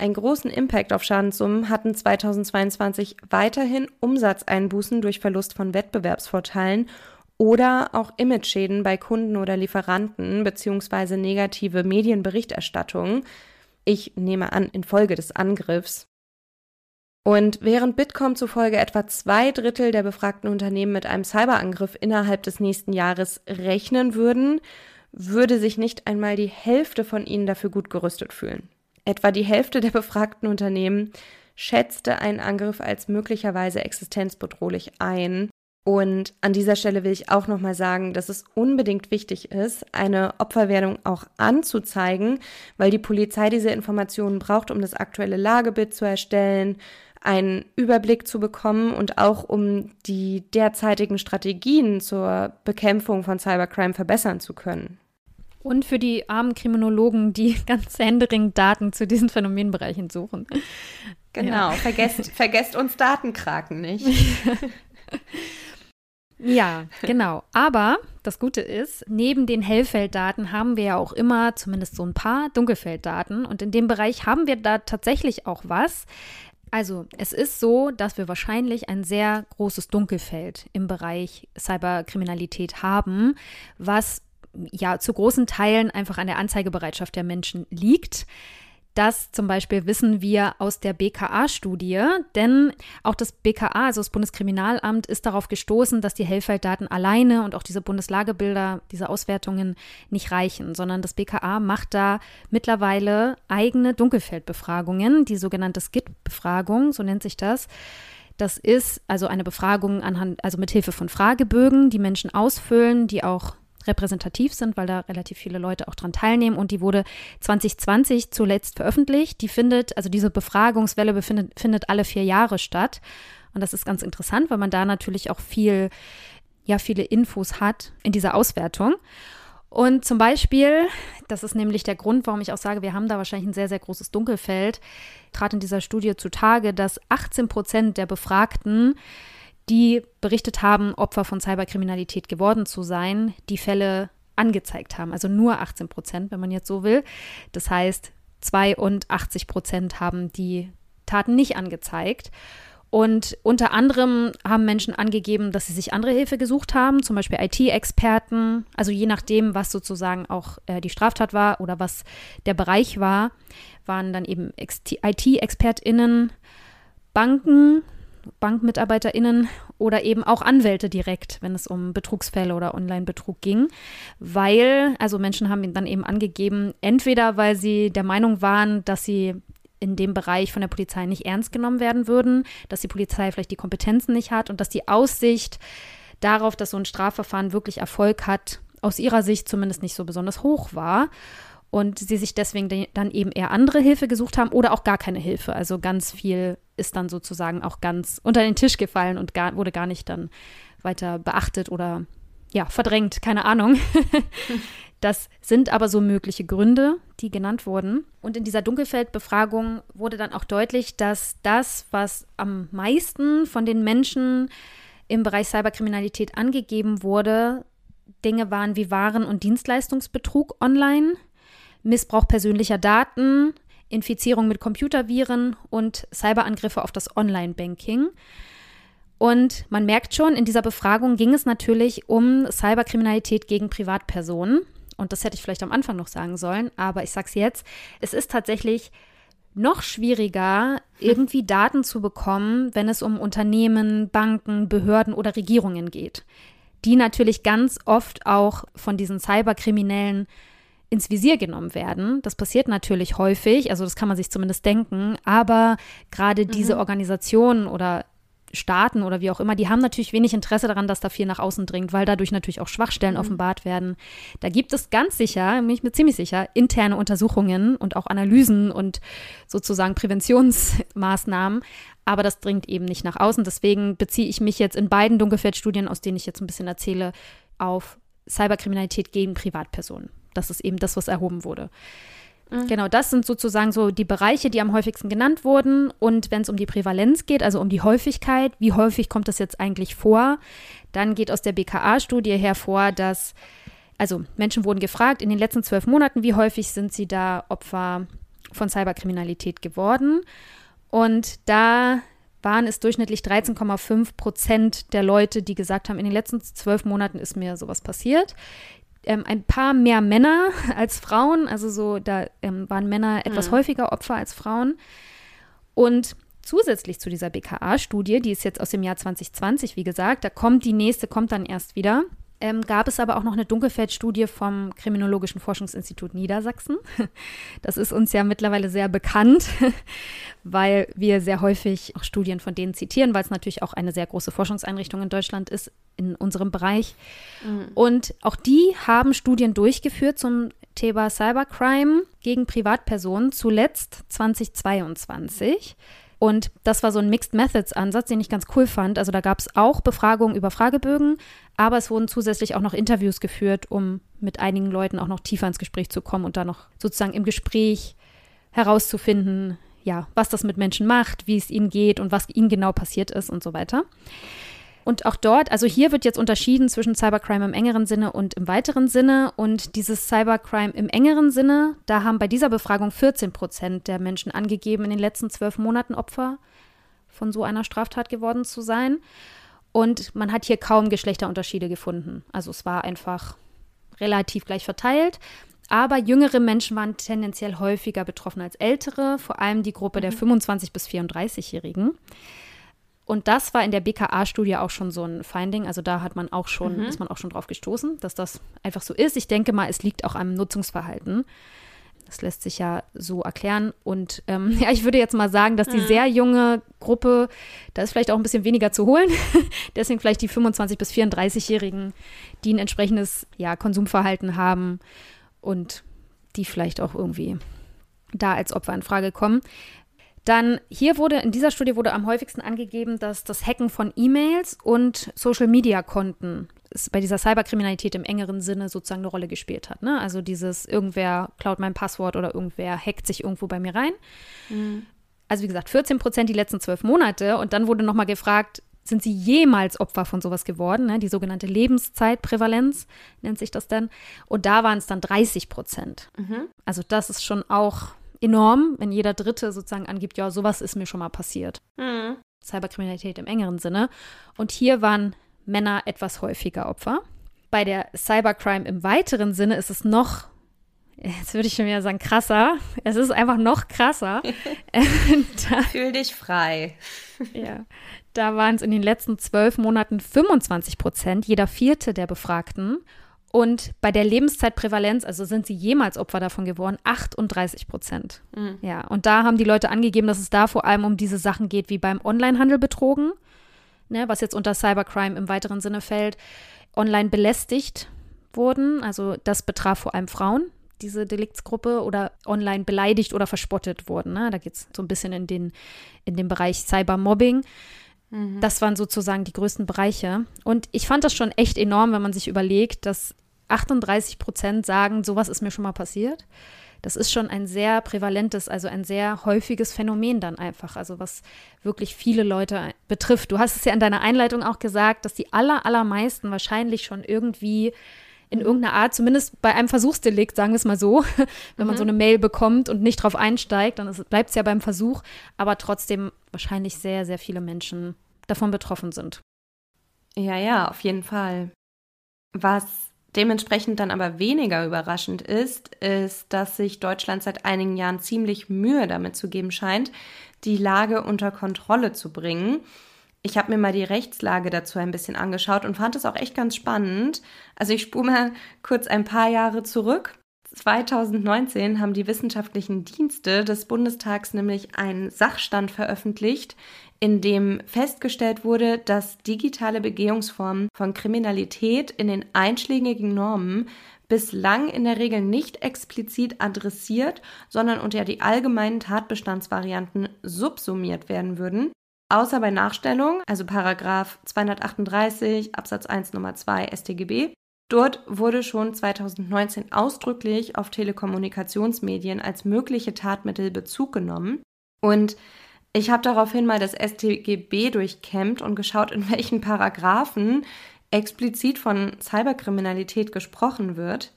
Einen großen Impact auf Schadenssummen hatten 2022 weiterhin Umsatzeinbußen durch Verlust von Wettbewerbsvorteilen oder auch Imageschäden bei Kunden oder Lieferanten bzw. negative Medienberichterstattung. Ich nehme an, infolge des Angriffs. Und während Bitkom zufolge etwa zwei Drittel der befragten Unternehmen mit einem Cyberangriff innerhalb des nächsten Jahres rechnen würden, würde sich nicht einmal die Hälfte von ihnen dafür gut gerüstet fühlen. Etwa die Hälfte der befragten Unternehmen schätzte einen Angriff als möglicherweise existenzbedrohlich ein. Und an dieser Stelle will ich auch nochmal sagen, dass es unbedingt wichtig ist, eine Opferwerdung auch anzuzeigen, weil die Polizei diese Informationen braucht, um das aktuelle Lagebild zu erstellen, einen Überblick zu bekommen und auch um die derzeitigen Strategien zur Bekämpfung von Cybercrime verbessern zu können. Und für die armen Kriminologen, die ganz händeringend Daten zu diesen Phänomenbereichen suchen. Genau, ja. vergesst, vergesst uns Datenkraken nicht. Ja, genau. Aber das Gute ist, neben den Hellfelddaten haben wir ja auch immer zumindest so ein paar Dunkelfelddaten. Und in dem Bereich haben wir da tatsächlich auch was. Also, es ist so, dass wir wahrscheinlich ein sehr großes Dunkelfeld im Bereich Cyberkriminalität haben, was ja zu großen Teilen einfach an der Anzeigebereitschaft der Menschen liegt. Das zum Beispiel wissen wir aus der BKA-Studie, denn auch das BKA, also das Bundeskriminalamt, ist darauf gestoßen, dass die Hellfelddaten alleine und auch diese Bundeslagebilder, diese Auswertungen nicht reichen, sondern das BKA macht da mittlerweile eigene Dunkelfeldbefragungen, die sogenannte SKIT-Befragung, so nennt sich das. Das ist also eine Befragung anhand, also mit Hilfe von Fragebögen, die Menschen ausfüllen, die auch repräsentativ sind, weil da relativ viele Leute auch dran teilnehmen. Und die wurde 2020 zuletzt veröffentlicht. Die findet, also diese Befragungswelle befindet, findet alle vier Jahre statt. Und das ist ganz interessant, weil man da natürlich auch viel, ja, viele Infos hat in dieser Auswertung. Und zum Beispiel, das ist nämlich der Grund, warum ich auch sage, wir haben da wahrscheinlich ein sehr, sehr großes Dunkelfeld, trat in dieser Studie zutage, dass 18 Prozent der Befragten die berichtet haben, Opfer von Cyberkriminalität geworden zu sein, die Fälle angezeigt haben. Also nur 18 Prozent, wenn man jetzt so will. Das heißt, 82 Prozent haben die Taten nicht angezeigt. Und unter anderem haben Menschen angegeben, dass sie sich andere Hilfe gesucht haben, zum Beispiel IT-Experten, also je nachdem, was sozusagen auch äh, die Straftat war oder was der Bereich war, waren dann eben IT-ExpertInnen, Banken, BankmitarbeiterInnen oder eben auch Anwälte direkt, wenn es um Betrugsfälle oder Online-Betrug ging. Weil, also Menschen haben dann eben angegeben, entweder weil sie der Meinung waren, dass sie in dem Bereich von der Polizei nicht ernst genommen werden würden, dass die Polizei vielleicht die Kompetenzen nicht hat und dass die Aussicht darauf, dass so ein Strafverfahren wirklich Erfolg hat, aus ihrer Sicht zumindest nicht so besonders hoch war und sie sich deswegen dann eben eher andere Hilfe gesucht haben oder auch gar keine Hilfe. Also ganz viel ist dann sozusagen auch ganz unter den Tisch gefallen und gar, wurde gar nicht dann weiter beachtet oder ja, verdrängt, keine Ahnung. Das sind aber so mögliche Gründe, die genannt wurden. Und in dieser Dunkelfeldbefragung wurde dann auch deutlich, dass das, was am meisten von den Menschen im Bereich Cyberkriminalität angegeben wurde, Dinge waren wie Waren- und Dienstleistungsbetrug online, Missbrauch persönlicher Daten, Infizierung mit Computerviren und Cyberangriffe auf das Online-Banking. Und man merkt schon, in dieser Befragung ging es natürlich um Cyberkriminalität gegen Privatpersonen. Und das hätte ich vielleicht am Anfang noch sagen sollen, aber ich sage es jetzt. Es ist tatsächlich noch schwieriger, irgendwie Daten zu bekommen, wenn es um Unternehmen, Banken, Behörden oder Regierungen geht, die natürlich ganz oft auch von diesen Cyberkriminellen ins Visier genommen werden. Das passiert natürlich häufig, also das kann man sich zumindest denken, aber gerade diese mhm. Organisationen oder Staaten oder wie auch immer, die haben natürlich wenig Interesse daran, dass da viel nach außen dringt, weil dadurch natürlich auch Schwachstellen mhm. offenbart werden. Da gibt es ganz sicher, bin ich mir ziemlich sicher, interne Untersuchungen und auch Analysen und sozusagen Präventionsmaßnahmen, aber das dringt eben nicht nach außen. Deswegen beziehe ich mich jetzt in beiden Dunkelfeldstudien, aus denen ich jetzt ein bisschen erzähle, auf Cyberkriminalität gegen Privatpersonen. Das ist eben das, was erhoben wurde. Mhm. Genau, das sind sozusagen so die Bereiche, die am häufigsten genannt wurden. Und wenn es um die Prävalenz geht, also um die Häufigkeit, wie häufig kommt das jetzt eigentlich vor, dann geht aus der BKA-Studie hervor, dass, also Menschen wurden gefragt, in den letzten zwölf Monaten, wie häufig sind sie da Opfer von Cyberkriminalität geworden. Und da waren es durchschnittlich 13,5 Prozent der Leute, die gesagt haben, in den letzten zwölf Monaten ist mir sowas passiert ähm, ein paar mehr Männer als Frauen. Also so, da ähm, waren Männer etwas mhm. häufiger Opfer als Frauen. Und zusätzlich zu dieser BKA-Studie, die ist jetzt aus dem Jahr 2020, wie gesagt, da kommt die nächste, kommt dann erst wieder. Ähm, gab es aber auch noch eine Dunkelfeldstudie vom Kriminologischen Forschungsinstitut Niedersachsen. Das ist uns ja mittlerweile sehr bekannt, weil wir sehr häufig auch Studien von denen zitieren, weil es natürlich auch eine sehr große Forschungseinrichtung in Deutschland ist, in unserem Bereich. Mhm. Und auch die haben Studien durchgeführt zum Thema Cybercrime gegen Privatpersonen, zuletzt 2022. Und das war so ein Mixed Methods Ansatz, den ich ganz cool fand. Also da gab es auch Befragungen über Fragebögen, aber es wurden zusätzlich auch noch Interviews geführt, um mit einigen Leuten auch noch tiefer ins Gespräch zu kommen und da noch sozusagen im Gespräch herauszufinden, ja, was das mit Menschen macht, wie es ihnen geht und was ihnen genau passiert ist und so weiter. Und auch dort, also hier wird jetzt unterschieden zwischen Cybercrime im engeren Sinne und im weiteren Sinne. Und dieses Cybercrime im engeren Sinne, da haben bei dieser Befragung 14 Prozent der Menschen angegeben, in den letzten zwölf Monaten Opfer von so einer Straftat geworden zu sein. Und man hat hier kaum Geschlechterunterschiede gefunden. Also es war einfach relativ gleich verteilt. Aber jüngere Menschen waren tendenziell häufiger betroffen als ältere, vor allem die Gruppe der 25- mhm. bis 34-Jährigen. Und das war in der BKA-Studie auch schon so ein Finding. Also da hat man auch schon, mhm. ist man auch schon drauf gestoßen, dass das einfach so ist. Ich denke mal, es liegt auch am Nutzungsverhalten. Das lässt sich ja so erklären. Und ähm, ja, ich würde jetzt mal sagen, dass die mhm. sehr junge Gruppe, da ist vielleicht auch ein bisschen weniger zu holen. Deswegen vielleicht die 25- bis 34-Jährigen, die ein entsprechendes ja, Konsumverhalten haben und die vielleicht auch irgendwie da als Opfer in Frage kommen. Dann hier wurde, in dieser Studie wurde am häufigsten angegeben, dass das Hacken von E-Mails und Social-Media-Konten bei dieser Cyberkriminalität im engeren Sinne sozusagen eine Rolle gespielt hat. Ne? Also dieses, irgendwer klaut mein Passwort oder irgendwer hackt sich irgendwo bei mir rein. Mhm. Also wie gesagt, 14 Prozent die letzten zwölf Monate. Und dann wurde nochmal gefragt, sind sie jemals Opfer von sowas geworden? Ne? Die sogenannte Lebenszeitprävalenz nennt sich das dann. Und da waren es dann 30 Prozent. Mhm. Also das ist schon auch enorm, wenn jeder Dritte sozusagen angibt, ja, sowas ist mir schon mal passiert. Mhm. Cyberkriminalität im engeren Sinne. Und hier waren Männer etwas häufiger Opfer. Bei der Cybercrime im weiteren Sinne ist es noch, jetzt würde ich schon wieder sagen, krasser. Es ist einfach noch krasser. da, Fühl dich frei. ja, da waren es in den letzten zwölf Monaten 25 Prozent, jeder vierte der Befragten. Und bei der Lebenszeitprävalenz, also sind sie jemals Opfer davon geworden, 38 Prozent. Mhm. Ja, und da haben die Leute angegeben, dass es da vor allem um diese Sachen geht, wie beim Onlinehandel betrogen, ne, was jetzt unter Cybercrime im weiteren Sinne fällt, online belästigt wurden. Also das betraf vor allem Frauen, diese Deliktsgruppe, oder online beleidigt oder verspottet wurden. Ne? Da geht es so ein bisschen in den, in den Bereich Cybermobbing. Mhm. Das waren sozusagen die größten Bereiche. Und ich fand das schon echt enorm, wenn man sich überlegt, dass 38 Prozent sagen, sowas ist mir schon mal passiert. Das ist schon ein sehr prävalentes, also ein sehr häufiges Phänomen dann einfach, also was wirklich viele Leute betrifft. Du hast es ja in deiner Einleitung auch gesagt, dass die aller, allermeisten wahrscheinlich schon irgendwie in mhm. irgendeiner Art, zumindest bei einem Versuchsdelikt, sagen wir es mal so, wenn man mhm. so eine Mail bekommt und nicht drauf einsteigt, dann bleibt es ja beim Versuch, aber trotzdem wahrscheinlich sehr, sehr viele Menschen davon betroffen sind. Ja, ja, auf jeden Fall. Was Dementsprechend dann aber weniger überraschend ist, ist, dass sich Deutschland seit einigen Jahren ziemlich Mühe damit zu geben scheint, die Lage unter Kontrolle zu bringen. Ich habe mir mal die Rechtslage dazu ein bisschen angeschaut und fand es auch echt ganz spannend. Also ich spule mal kurz ein paar Jahre zurück. 2019 haben die wissenschaftlichen Dienste des Bundestags nämlich einen Sachstand veröffentlicht, in dem festgestellt wurde, dass digitale Begehungsformen von Kriminalität in den einschlägigen Normen bislang in der Regel nicht explizit adressiert, sondern unter die allgemeinen Tatbestandsvarianten subsumiert werden würden, außer bei Nachstellung, also Paragraph 238 Absatz 1 Nummer 2 StGB. Dort wurde schon 2019 ausdrücklich auf Telekommunikationsmedien als mögliche Tatmittel Bezug genommen und ich habe daraufhin mal das StGB durchkämmt und geschaut, in welchen Paragraphen explizit von Cyberkriminalität gesprochen wird.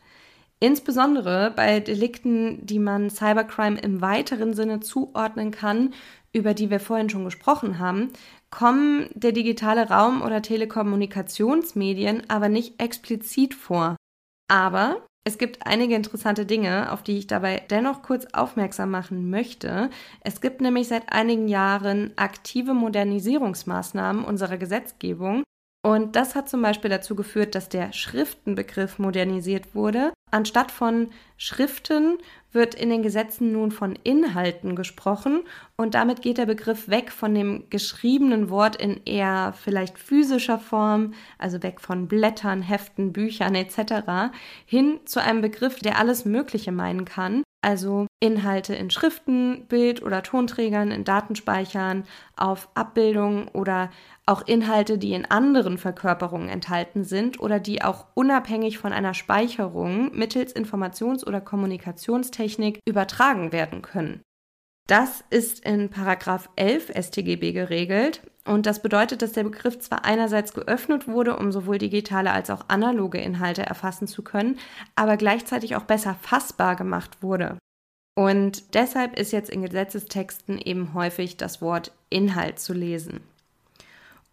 Insbesondere bei Delikten, die man Cybercrime im weiteren Sinne zuordnen kann, über die wir vorhin schon gesprochen haben, kommen der digitale Raum oder Telekommunikationsmedien aber nicht explizit vor. Aber es gibt einige interessante Dinge, auf die ich dabei dennoch kurz aufmerksam machen möchte. Es gibt nämlich seit einigen Jahren aktive Modernisierungsmaßnahmen unserer Gesetzgebung Und das hat zum Beispiel dazu geführt, dass der Schriftenbegriff modernisiert wurde. Anstatt von Schriften wird in den Gesetzen nun von Inhalten gesprochen und damit geht der Begriff weg von dem geschriebenen Wort in eher vielleicht physischer Form, also weg von Blättern, Heften, Büchern etc., hin zu einem Begriff, der alles Mögliche meinen kann, also Inhalte in Schriften, Bild- oder Tonträgern, in Datenspeichern, auf Abbildungen oder auch Inhalte, die in anderen Verkörperungen enthalten sind oder die auch unabhängig von einer Speicherung mittels Informations- oder Kommunikationstechnik übertragen werden können. Das ist in Paragraph 11 StGB geregelt und das bedeutet, dass der Begriff zwar einerseits geöffnet wurde, um sowohl digitale als auch analoge Inhalte erfassen zu können, aber gleichzeitig auch besser fassbar gemacht wurde. Und deshalb ist jetzt in Gesetzestexten eben häufig das Wort Inhalt zu lesen.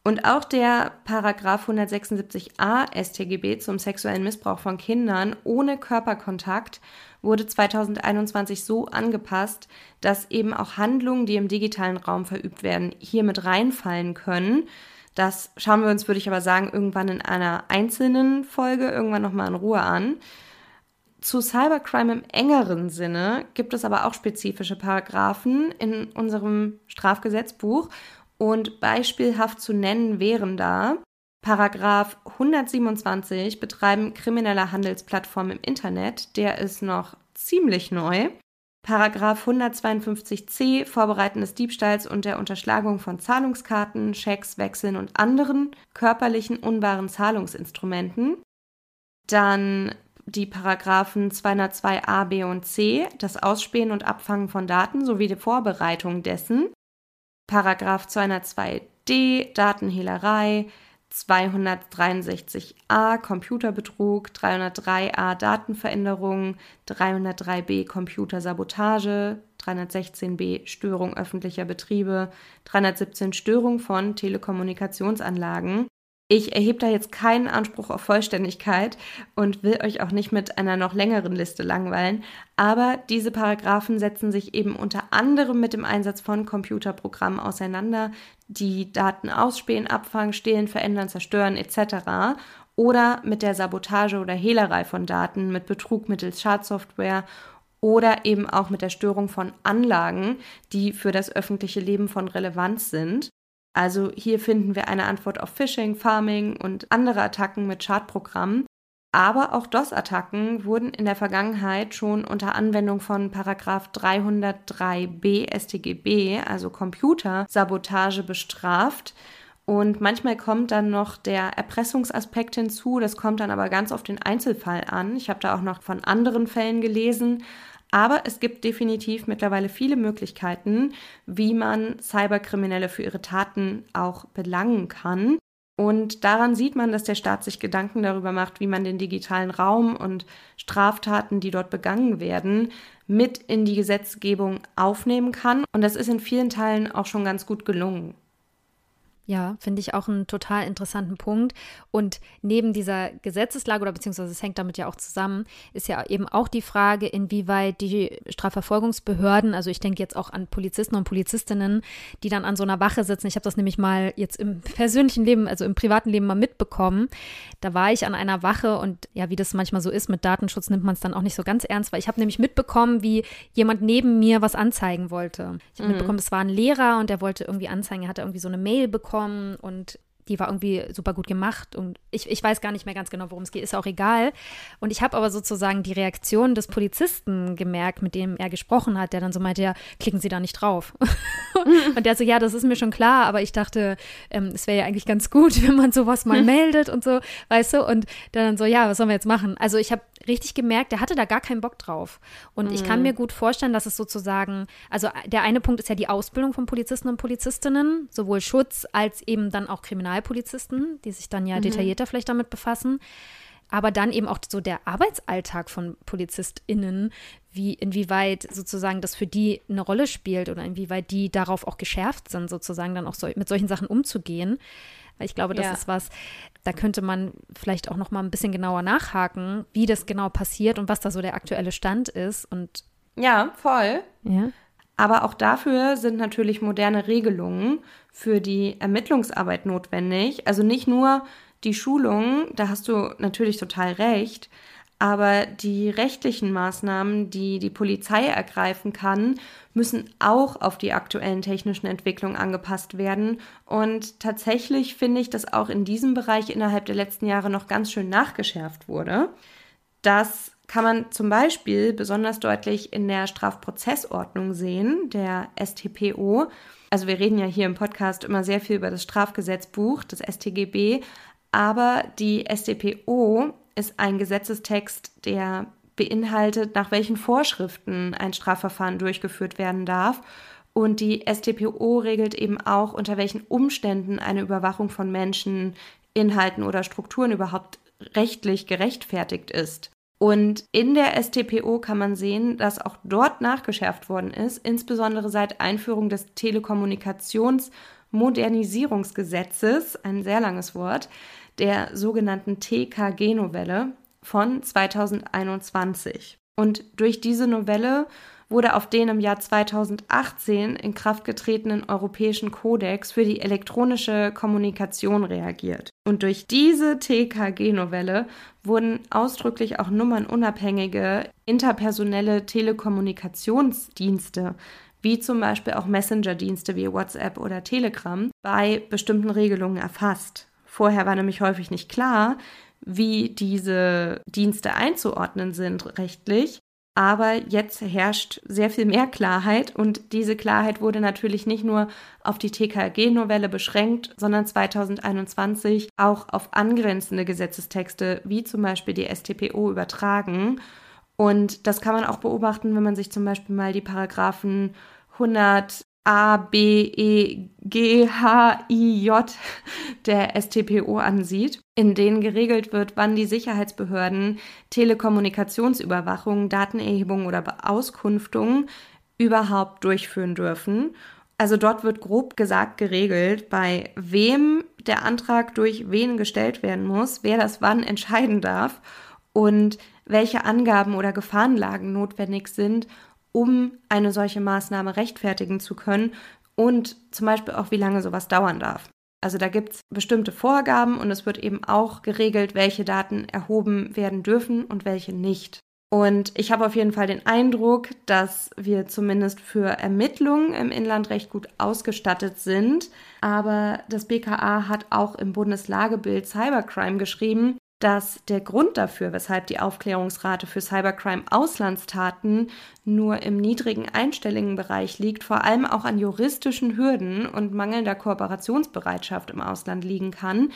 Und auch der Paragraph 176a StGB zum sexuellen Missbrauch von Kindern ohne Körperkontakt wurde 2021 so angepasst, dass eben auch Handlungen, die im digitalen Raum verübt werden, hier mit reinfallen können. Das schauen wir uns, würde ich aber sagen, irgendwann in einer einzelnen Folge irgendwann nochmal in Ruhe an. Zu Cybercrime im engeren Sinne gibt es aber auch spezifische Paragraphen in unserem Strafgesetzbuch und beispielhaft zu nennen wären da Paragraph 127 betreiben kriminelle Handelsplattformen im Internet, der ist noch ziemlich neu. Paragraph 152c Vorbereiten des Diebstahls und der Unterschlagung von Zahlungskarten, Schecks, Wechseln und anderen körperlichen unbaren Zahlungsinstrumenten. Dann die Paragraphen 202a, b und c, das Ausspähen und Abfangen von Daten sowie die Vorbereitung dessen. Paragraph 202d Datenhehlerei, 263a Computerbetrug, 303a Datenveränderung, 303b Computersabotage, 316b Störung öffentlicher Betriebe, 317 Störung von Telekommunikationsanlagen, ich erhebe da jetzt keinen Anspruch auf Vollständigkeit und will euch auch nicht mit einer noch längeren Liste langweilen, aber diese Paragraphen setzen sich eben unter anderem mit dem Einsatz von Computerprogrammen auseinander, die Daten ausspähen, abfangen, stehlen, verändern, zerstören etc. oder mit der Sabotage oder Hehlerei von Daten, mit Betrug mittels Schadsoftware oder eben auch mit der Störung von Anlagen, die für das öffentliche Leben von Relevanz sind. Also hier finden wir eine Antwort auf Phishing, Farming und andere Attacken mit Schadprogrammen. Aber auch DOS-Attacken wurden in der Vergangenheit schon unter Anwendung von Paragraph 303b StGB, also Computersabotage, bestraft. Und manchmal kommt dann noch der Erpressungsaspekt hinzu. Das kommt dann aber ganz auf den Einzelfall an. Ich habe da auch noch von anderen Fällen gelesen. Aber es gibt definitiv mittlerweile viele Möglichkeiten, wie man Cyberkriminelle für ihre Taten auch belangen kann. Und daran sieht man, dass der Staat sich Gedanken darüber macht, wie man den digitalen Raum und Straftaten, die dort begangen werden, mit in die Gesetzgebung aufnehmen kann. Und das ist in vielen Teilen auch schon ganz gut gelungen. Ja, finde ich auch einen total interessanten Punkt. Und neben dieser Gesetzeslage oder beziehungsweise es hängt damit ja auch zusammen, ist ja eben auch die Frage, inwieweit die Strafverfolgungsbehörden, also ich denke jetzt auch an Polizisten und Polizistinnen, die dann an so einer Wache sitzen. Ich habe das nämlich mal jetzt im persönlichen Leben, also im privaten Leben mal mitbekommen. Da war ich an einer Wache und ja, wie das manchmal so ist, mit Datenschutz nimmt man es dann auch nicht so ganz ernst, weil ich habe nämlich mitbekommen, wie jemand neben mir was anzeigen wollte. Ich habe mhm. mitbekommen, es war ein Lehrer und der wollte irgendwie anzeigen, er hatte irgendwie so eine Mail bekommen bekommen und die war irgendwie super gut gemacht und ich, ich weiß gar nicht mehr ganz genau, worum es geht, ist auch egal. Und ich habe aber sozusagen die Reaktion des Polizisten gemerkt, mit dem er gesprochen hat, der dann so meinte, ja, klicken Sie da nicht drauf. und der so, ja, das ist mir schon klar, aber ich dachte, ähm, es wäre ja eigentlich ganz gut, wenn man sowas mal meldet und so, weißt du? Und dann so, ja, was sollen wir jetzt machen? Also ich habe richtig gemerkt, der hatte da gar keinen Bock drauf. Und mhm. ich kann mhm. mir gut vorstellen, dass es sozusagen, also der eine Punkt ist ja die Ausbildung von Polizisten und Polizistinnen, sowohl Schutz als eben dann auch Kriminalpolizisten, die sich dann ja mhm. detaillierter vielleicht damit befassen. Aber dann eben auch so der Arbeitsalltag von PolizistInnen, wie, inwieweit sozusagen das für die eine Rolle spielt oder inwieweit die darauf auch geschärft sind, sozusagen dann auch so, mit solchen Sachen umzugehen. Ich glaube, das ja. ist was, da könnte man vielleicht auch noch mal ein bisschen genauer nachhaken, wie das genau passiert und was da so der aktuelle Stand ist. Und ja, voll. Ja. Aber auch dafür sind natürlich moderne Regelungen für die Ermittlungsarbeit notwendig. Also nicht nur die Schulung, da hast du natürlich total recht, aber die rechtlichen Maßnahmen, die die Polizei ergreifen kann, müssen auch auf die aktuellen technischen Entwicklungen angepasst werden. Und tatsächlich finde ich, dass auch in diesem Bereich innerhalb der letzten Jahre noch ganz schön nachgeschärft wurde. Das kann man zum Beispiel besonders deutlich in der Strafprozessordnung sehen, der STPO. Also wir reden ja hier im Podcast immer sehr viel über das Strafgesetzbuch, das StGB, aber die StPO ist ein Gesetzestext, der beinhaltet, nach welchen Vorschriften ein Strafverfahren durchgeführt werden darf. Und die StPO regelt eben auch, unter welchen Umständen eine Überwachung von Menschen, Inhalten oder Strukturen überhaupt rechtlich gerechtfertigt ist. Und in der StPO kann man sehen, dass auch dort nachgeschärft worden ist, insbesondere seit Einführung des Telekommunikationsmodernisierungsgesetzes, ein sehr langes Wort, der sogenannten TKG-Novelle von 2021. Und durch diese Novelle wurde auf den im Jahr 2018 in Kraft getretenen Europäischen Kodex für die elektronische Kommunikation reagiert. Und durch diese TKG-Novelle wurden ausdrücklich auch nummernunabhängige interpersonelle Telekommunikationsdienste wie zum Beispiel auch Messenger-Dienste wie WhatsApp oder Telegram, bei bestimmten Regelungen erfasst. Vorher war nämlich häufig nicht klar, wie diese Dienste einzuordnen sind rechtlich. Aber jetzt herrscht sehr viel mehr Klarheit und diese Klarheit wurde natürlich nicht nur auf die TKG-Novelle beschränkt, sondern 2021 auch auf angrenzende Gesetzestexte wie zum Beispiel die STPO übertragen. Und das kann man auch beobachten, wenn man sich zum Beispiel mal die Paragraphen 100 A, B, E, G, H, I, J der STPO ansieht, in denen geregelt wird, wann die Sicherheitsbehörden Telekommunikationsüberwachung, Datenerhebung oder Auskunftung überhaupt durchführen dürfen. Also dort wird grob gesagt geregelt, bei wem der Antrag durch wen gestellt werden muss, wer das wann entscheiden darf und welche Angaben oder Gefahrenlagen notwendig sind, um eine solche Maßnahme rechtfertigen zu können und zum Beispiel auch, wie lange sowas dauern darf. Also da gibt es bestimmte Vorgaben und es wird eben auch geregelt, welche Daten erhoben werden dürfen und welche nicht. Und ich habe auf jeden Fall den Eindruck, dass wir zumindest für Ermittlungen im Inland recht gut ausgestattet sind. Aber das BKA hat auch im Bundeslagebild Cybercrime geschrieben, dass der Grund dafür, weshalb die Aufklärungsrate für Cybercrime-Auslandstaten nur im niedrigen einstelligen Bereich liegt, vor allem auch an juristischen Hürden und mangelnder Kooperationsbereitschaft im Ausland liegen kann,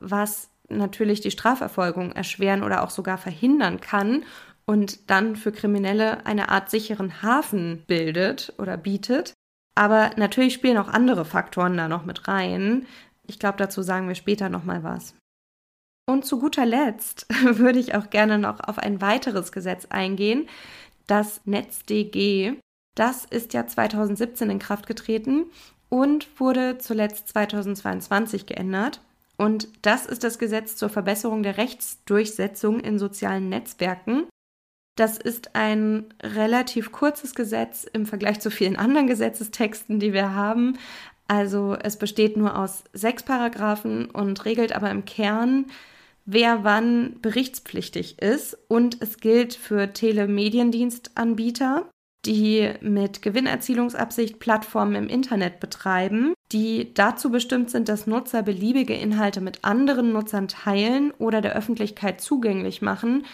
was natürlich die Strafverfolgung erschweren oder auch sogar verhindern kann und dann für Kriminelle eine Art sicheren Hafen bildet oder bietet. Aber natürlich spielen auch andere Faktoren da noch mit rein. Ich glaube, dazu sagen wir später nochmal was. Und zu guter Letzt würde ich auch gerne noch auf ein weiteres Gesetz eingehen, das NetzDG. Das ist ja 2017 in Kraft getreten und wurde zuletzt 2022 geändert. Und das ist das Gesetz zur Verbesserung der Rechtsdurchsetzung in sozialen Netzwerken. Das ist ein relativ kurzes Gesetz im Vergleich zu vielen anderen Gesetzestexten, die wir haben. Also es besteht nur aus sechs Paragraphen und regelt aber im Kern wer wann berichtspflichtig ist. Und es gilt für Telemediendienstanbieter, die mit Gewinnerzielungsabsicht Plattformen im Internet betreiben, die dazu bestimmt sind, dass Nutzer beliebige Inhalte mit anderen Nutzern teilen oder der Öffentlichkeit zugänglich machen.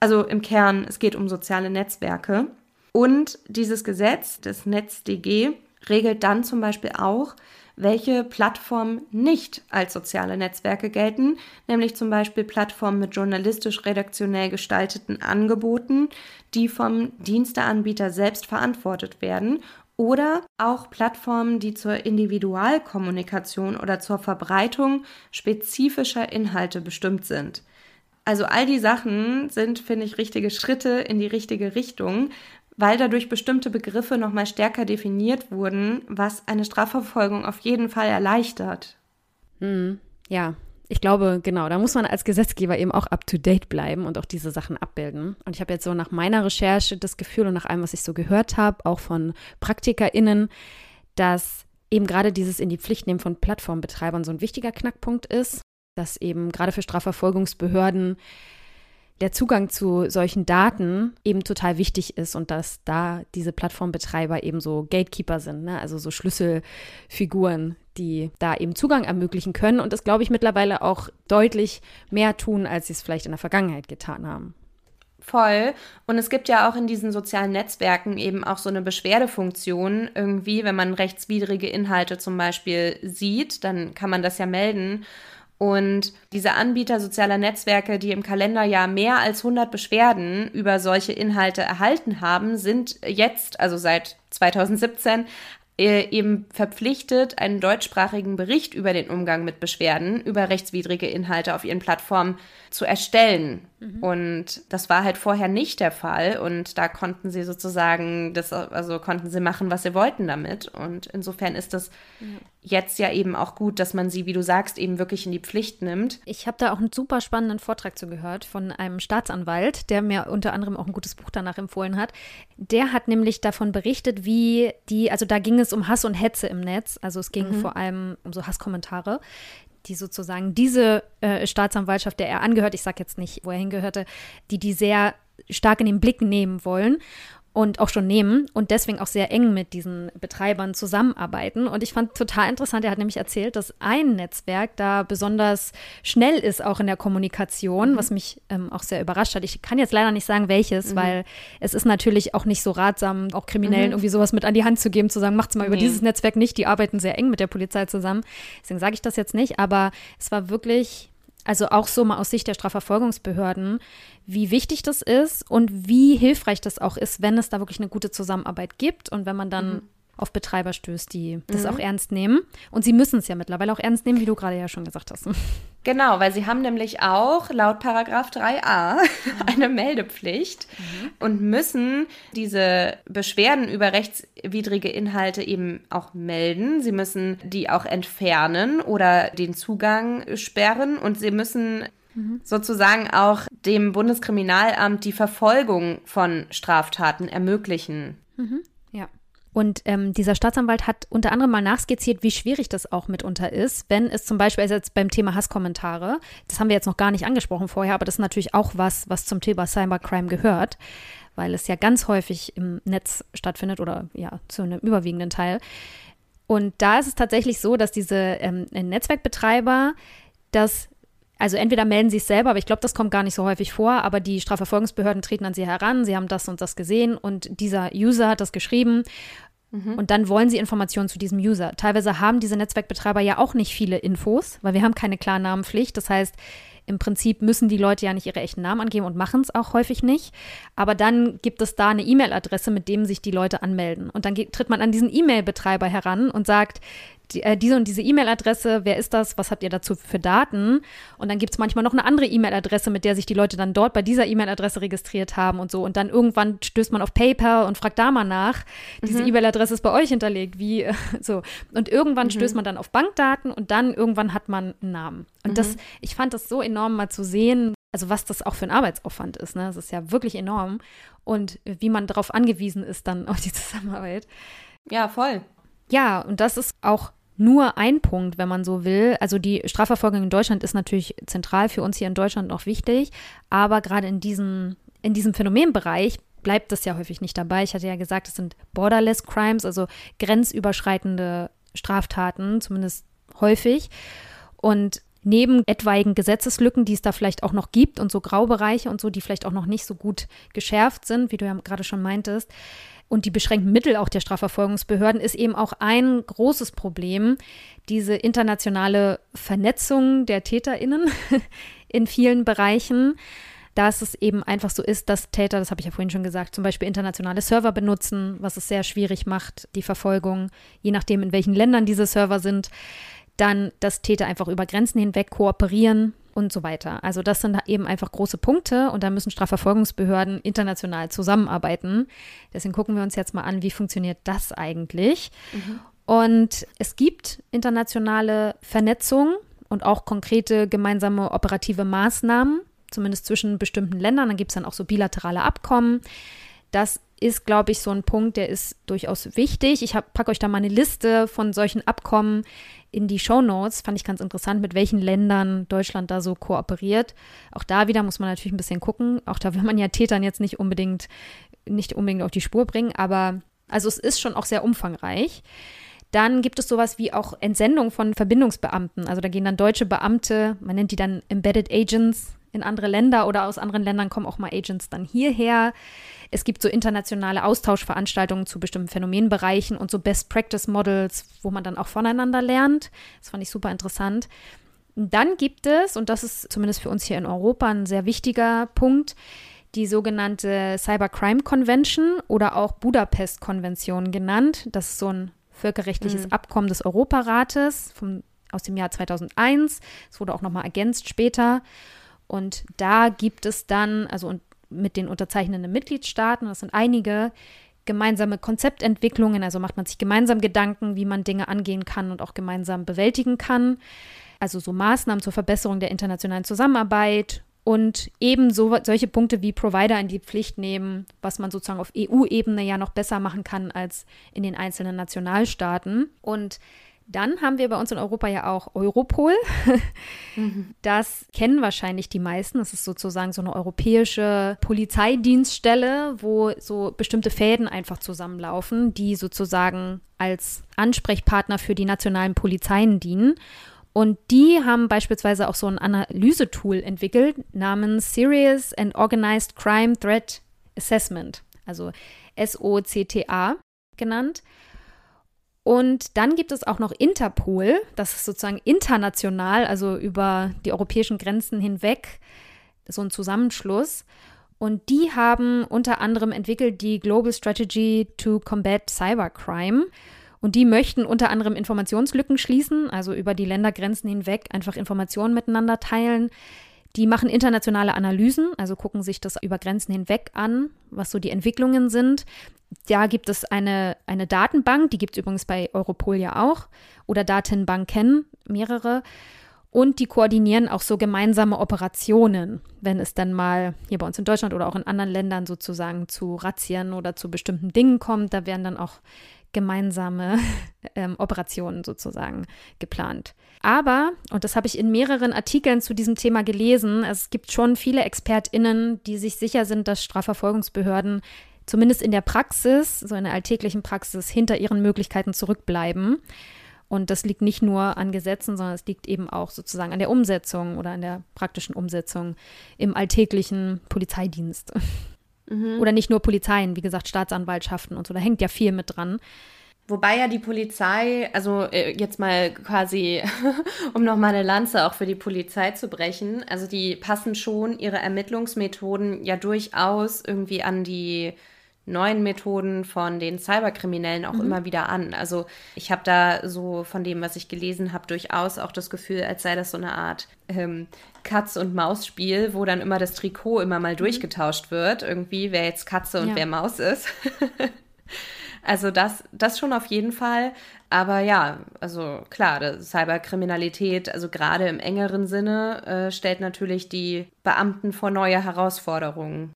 Also im Kern, es geht um soziale Netzwerke. Und dieses Gesetz, das NetzDG, regelt dann zum Beispiel auch, welche Plattformen nicht als soziale Netzwerke gelten, nämlich zum Beispiel Plattformen mit journalistisch-redaktionell gestalteten Angeboten, die vom Diensteanbieter selbst verantwortet werden oder auch Plattformen, die zur Individualkommunikation oder zur Verbreitung spezifischer Inhalte bestimmt sind. Also all die Sachen sind, finde ich, richtige Schritte in die richtige Richtung, weil dadurch bestimmte Begriffe nochmal stärker definiert wurden, was eine Strafverfolgung auf jeden Fall erleichtert. Hm, ja, ich glaube, genau, da muss man als Gesetzgeber eben auch up-to-date bleiben und auch diese Sachen abbilden. Und ich habe jetzt so nach meiner Recherche das Gefühl und nach allem, was ich so gehört habe, auch von PraktikerInnen, dass eben gerade dieses in die Pflicht nehmen von Plattformbetreibern so ein wichtiger Knackpunkt ist, dass eben gerade für Strafverfolgungsbehörden der Zugang zu solchen Daten eben total wichtig ist und dass da diese Plattformbetreiber eben so Gatekeeper sind, ne? also so Schlüsselfiguren, die da eben Zugang ermöglichen können und das, glaube ich, mittlerweile auch deutlich mehr tun, als sie es vielleicht in der Vergangenheit getan haben. Voll. Und es gibt ja auch in diesen sozialen Netzwerken eben auch so eine Beschwerdefunktion. Irgendwie, wenn man rechtswidrige Inhalte zum Beispiel sieht, dann kann man das ja melden. Und diese Anbieter sozialer Netzwerke, die im Kalenderjahr mehr als 100 Beschwerden über solche Inhalte erhalten haben, sind jetzt, also seit 2017, äh, eben verpflichtet, einen deutschsprachigen Bericht über den Umgang mit Beschwerden über rechtswidrige Inhalte auf ihren Plattformen zu erstellen. Mhm. Und das war halt vorher nicht der Fall. Und da konnten sie sozusagen das, also konnten sie machen, was sie wollten damit. Und insofern ist das ja. jetzt ja eben auch gut, dass man sie, wie du sagst, eben wirklich in die Pflicht nimmt. Ich habe da auch einen super spannenden Vortrag zu gehört von einem Staatsanwalt, der mir unter anderem auch ein gutes Buch danach empfohlen hat. Der hat nämlich davon berichtet, wie die, also da ging es um Hass und Hetze im Netz. Also es ging mhm. vor allem um so Hasskommentare, die sozusagen diese äh, Staatsanwaltschaft, der er angehört, ich sage jetzt nicht, wo er hingehörte, die die sehr stark in den Blick nehmen wollen und auch schon nehmen und deswegen auch sehr eng mit diesen Betreibern zusammenarbeiten. Und ich fand total interessant, er hat nämlich erzählt, dass ein Netzwerk da besonders schnell ist, auch in der Kommunikation, mhm. was mich ähm, auch sehr überrascht hat. Ich kann jetzt leider nicht sagen, welches, mhm. weil es ist natürlich auch nicht so ratsam, auch Kriminellen mhm. irgendwie sowas mit an die Hand zu geben, zu sagen, macht's mal über dieses Netzwerk nicht, die arbeiten sehr eng mit der Polizei zusammen. Deswegen sage ich das jetzt nicht, aber es war wirklich also auch so mal aus Sicht der Strafverfolgungsbehörden, wie wichtig das ist und wie hilfreich das auch ist, wenn es da wirklich eine gute Zusammenarbeit gibt und wenn man dann mhm auf Betreiber stößt, die das mhm. auch ernst nehmen. Und sie müssen es ja mittlerweile auch ernst nehmen, wie du gerade ja schon gesagt hast. Genau, weil sie haben nämlich auch laut Paragraph 3a mhm. eine Meldepflicht mhm. und müssen diese Beschwerden über rechtswidrige Inhalte eben auch melden. Sie müssen die auch entfernen oder den Zugang sperren und sie müssen mhm. sozusagen auch dem Bundeskriminalamt die Verfolgung von Straftaten ermöglichen. Mhm. Und ähm, dieser Staatsanwalt hat unter anderem mal nachskizziert, wie schwierig das auch mitunter ist, wenn es zum Beispiel, also jetzt beim Thema Hasskommentare, das haben wir jetzt noch gar nicht angesprochen vorher, aber das ist natürlich auch was, was zum Thema Cybercrime gehört, weil es ja ganz häufig im Netz stattfindet oder ja, zu einem überwiegenden Teil. Und da ist es tatsächlich so, dass diese ähm, Netzwerkbetreiber das also entweder melden sie es selber, aber ich glaube, das kommt gar nicht so häufig vor, aber die Strafverfolgungsbehörden treten an sie heran, sie haben das und das gesehen und dieser User hat das geschrieben mhm. und dann wollen sie Informationen zu diesem User. Teilweise haben diese Netzwerkbetreiber ja auch nicht viele Infos, weil wir haben keine Klarnamenpflicht. Das heißt, im Prinzip müssen die Leute ja nicht ihre echten Namen angeben und machen es auch häufig nicht. Aber dann gibt es da eine E-Mail-Adresse, mit dem sich die Leute anmelden. Und dann tritt man an diesen E-Mail-Betreiber heran und sagt, die, äh, diese und diese E-Mail-Adresse, wer ist das, was habt ihr dazu für Daten? Und dann gibt es manchmal noch eine andere E-Mail-Adresse, mit der sich die Leute dann dort bei dieser E-Mail-Adresse registriert haben und so. Und dann irgendwann stößt man auf PayPal und fragt da mal nach, diese mhm. E-Mail-Adresse ist bei euch hinterlegt, wie äh, so. Und irgendwann mhm. stößt man dann auf Bankdaten und dann irgendwann hat man einen Namen. Und mhm. das, ich fand das so enorm mal zu sehen, also was das auch für ein Arbeitsaufwand ist. Ne? Das ist ja wirklich enorm. Und wie man darauf angewiesen ist dann auf die Zusammenarbeit. Ja, voll. Ja, und das ist auch nur ein Punkt, wenn man so will. Also die Strafverfolgung in Deutschland ist natürlich zentral für uns hier in Deutschland noch wichtig, aber gerade in diesem, in diesem Phänomenbereich bleibt das ja häufig nicht dabei. Ich hatte ja gesagt, es sind Borderless Crimes, also grenzüberschreitende Straftaten, zumindest häufig. Und neben etwaigen Gesetzeslücken, die es da vielleicht auch noch gibt und so Graubereiche und so, die vielleicht auch noch nicht so gut geschärft sind, wie du ja gerade schon meintest, und die beschränkten Mittel auch der Strafverfolgungsbehörden ist eben auch ein großes Problem, diese internationale Vernetzung der TäterInnen in vielen Bereichen. Dass es eben einfach so ist, dass Täter, das habe ich ja vorhin schon gesagt, zum Beispiel internationale Server benutzen, was es sehr schwierig macht, die Verfolgung, je nachdem, in welchen Ländern diese Server sind. Dann, dass Täter einfach über Grenzen hinweg kooperieren und so weiter. Also das sind eben einfach große Punkte und da müssen Strafverfolgungsbehörden international zusammenarbeiten. Deswegen gucken wir uns jetzt mal an, wie funktioniert das eigentlich. Mhm. Und es gibt internationale Vernetzung und auch konkrete gemeinsame operative Maßnahmen, zumindest zwischen bestimmten Ländern. Dann gibt es dann auch so bilaterale Abkommen. Das ist, glaube ich, so ein Punkt, der ist durchaus wichtig. Ich packe euch da mal eine Liste von solchen Abkommen in die Show Notes. Fand ich ganz interessant, mit welchen Ländern Deutschland da so kooperiert. Auch da wieder muss man natürlich ein bisschen gucken. Auch da will man ja Tätern jetzt nicht unbedingt, nicht unbedingt auf die Spur bringen, aber also es ist schon auch sehr umfangreich. Dann gibt es sowas wie auch Entsendung von Verbindungsbeamten. Also da gehen dann deutsche Beamte, man nennt die dann Embedded Agents in andere Länder oder aus anderen Ländern kommen auch mal Agents dann hierher. Es gibt so internationale Austauschveranstaltungen zu bestimmten Phänomenbereichen und so Best Practice Models, wo man dann auch voneinander lernt. Das fand ich super interessant. Dann gibt es, und das ist zumindest für uns hier in Europa ein sehr wichtiger Punkt, die sogenannte Cybercrime Convention oder auch Budapest Konvention genannt. Das ist so ein völkerrechtliches mhm. Abkommen des Europarates vom, aus dem Jahr 2001. Es wurde auch nochmal ergänzt später. Und da gibt es dann, also mit den unterzeichnenden Mitgliedstaaten, das sind einige, gemeinsame Konzeptentwicklungen, also macht man sich gemeinsam Gedanken, wie man Dinge angehen kann und auch gemeinsam bewältigen kann. Also so Maßnahmen zur Verbesserung der internationalen Zusammenarbeit und ebenso solche Punkte wie Provider in die Pflicht nehmen, was man sozusagen auf EU-Ebene ja noch besser machen kann als in den einzelnen Nationalstaaten. Und dann haben wir bei uns in Europa ja auch Europol. Das kennen wahrscheinlich die meisten. Das ist sozusagen so eine europäische Polizeidienststelle, wo so bestimmte Fäden einfach zusammenlaufen, die sozusagen als Ansprechpartner für die nationalen Polizeien dienen. Und die haben beispielsweise auch so ein Analysetool entwickelt namens Serious and Organized Crime Threat Assessment, also SOCTA genannt. Und dann gibt es auch noch Interpol, das ist sozusagen international, also über die europäischen Grenzen hinweg, so ein Zusammenschluss. Und die haben unter anderem entwickelt die Global Strategy to Combat Cybercrime. Und die möchten unter anderem Informationslücken schließen, also über die Ländergrenzen hinweg einfach Informationen miteinander teilen. Die machen internationale Analysen, also gucken sich das über Grenzen hinweg an, was so die Entwicklungen sind. Da gibt es eine, eine Datenbank, die gibt es übrigens bei Europol ja auch, oder Datenbanken, mehrere. Und die koordinieren auch so gemeinsame Operationen, wenn es dann mal hier bei uns in Deutschland oder auch in anderen Ländern sozusagen zu Razzien oder zu bestimmten Dingen kommt. Da werden dann auch gemeinsame ähm, Operationen sozusagen geplant. Aber, und das habe ich in mehreren Artikeln zu diesem Thema gelesen, es gibt schon viele ExpertInnen, die sich sicher sind, dass Strafverfolgungsbehörden zumindest in der Praxis, so in der alltäglichen Praxis, hinter ihren Möglichkeiten zurückbleiben. Und das liegt nicht nur an Gesetzen, sondern es liegt eben auch sozusagen an der Umsetzung oder an der praktischen Umsetzung im alltäglichen Polizeidienst. Mhm. Oder nicht nur Polizeien, wie gesagt, Staatsanwaltschaften und so. Da hängt ja viel mit dran. Wobei ja die Polizei, also äh, jetzt mal quasi, um nochmal eine Lanze auch für die Polizei zu brechen, also die passen schon ihre Ermittlungsmethoden ja durchaus irgendwie an die neuen Methoden von den Cyberkriminellen auch mhm. immer wieder an. Also ich habe da so von dem, was ich gelesen habe, durchaus auch das Gefühl, als sei das so eine Art ähm, Katz- und Maus-Spiel, wo dann immer das Trikot immer mal mhm. durchgetauscht wird, irgendwie, wer jetzt Katze und ja. wer Maus ist. also das, das schon auf jeden Fall. Aber ja, also klar, Cyberkriminalität, also gerade im engeren Sinne, äh, stellt natürlich die Beamten vor neue Herausforderungen.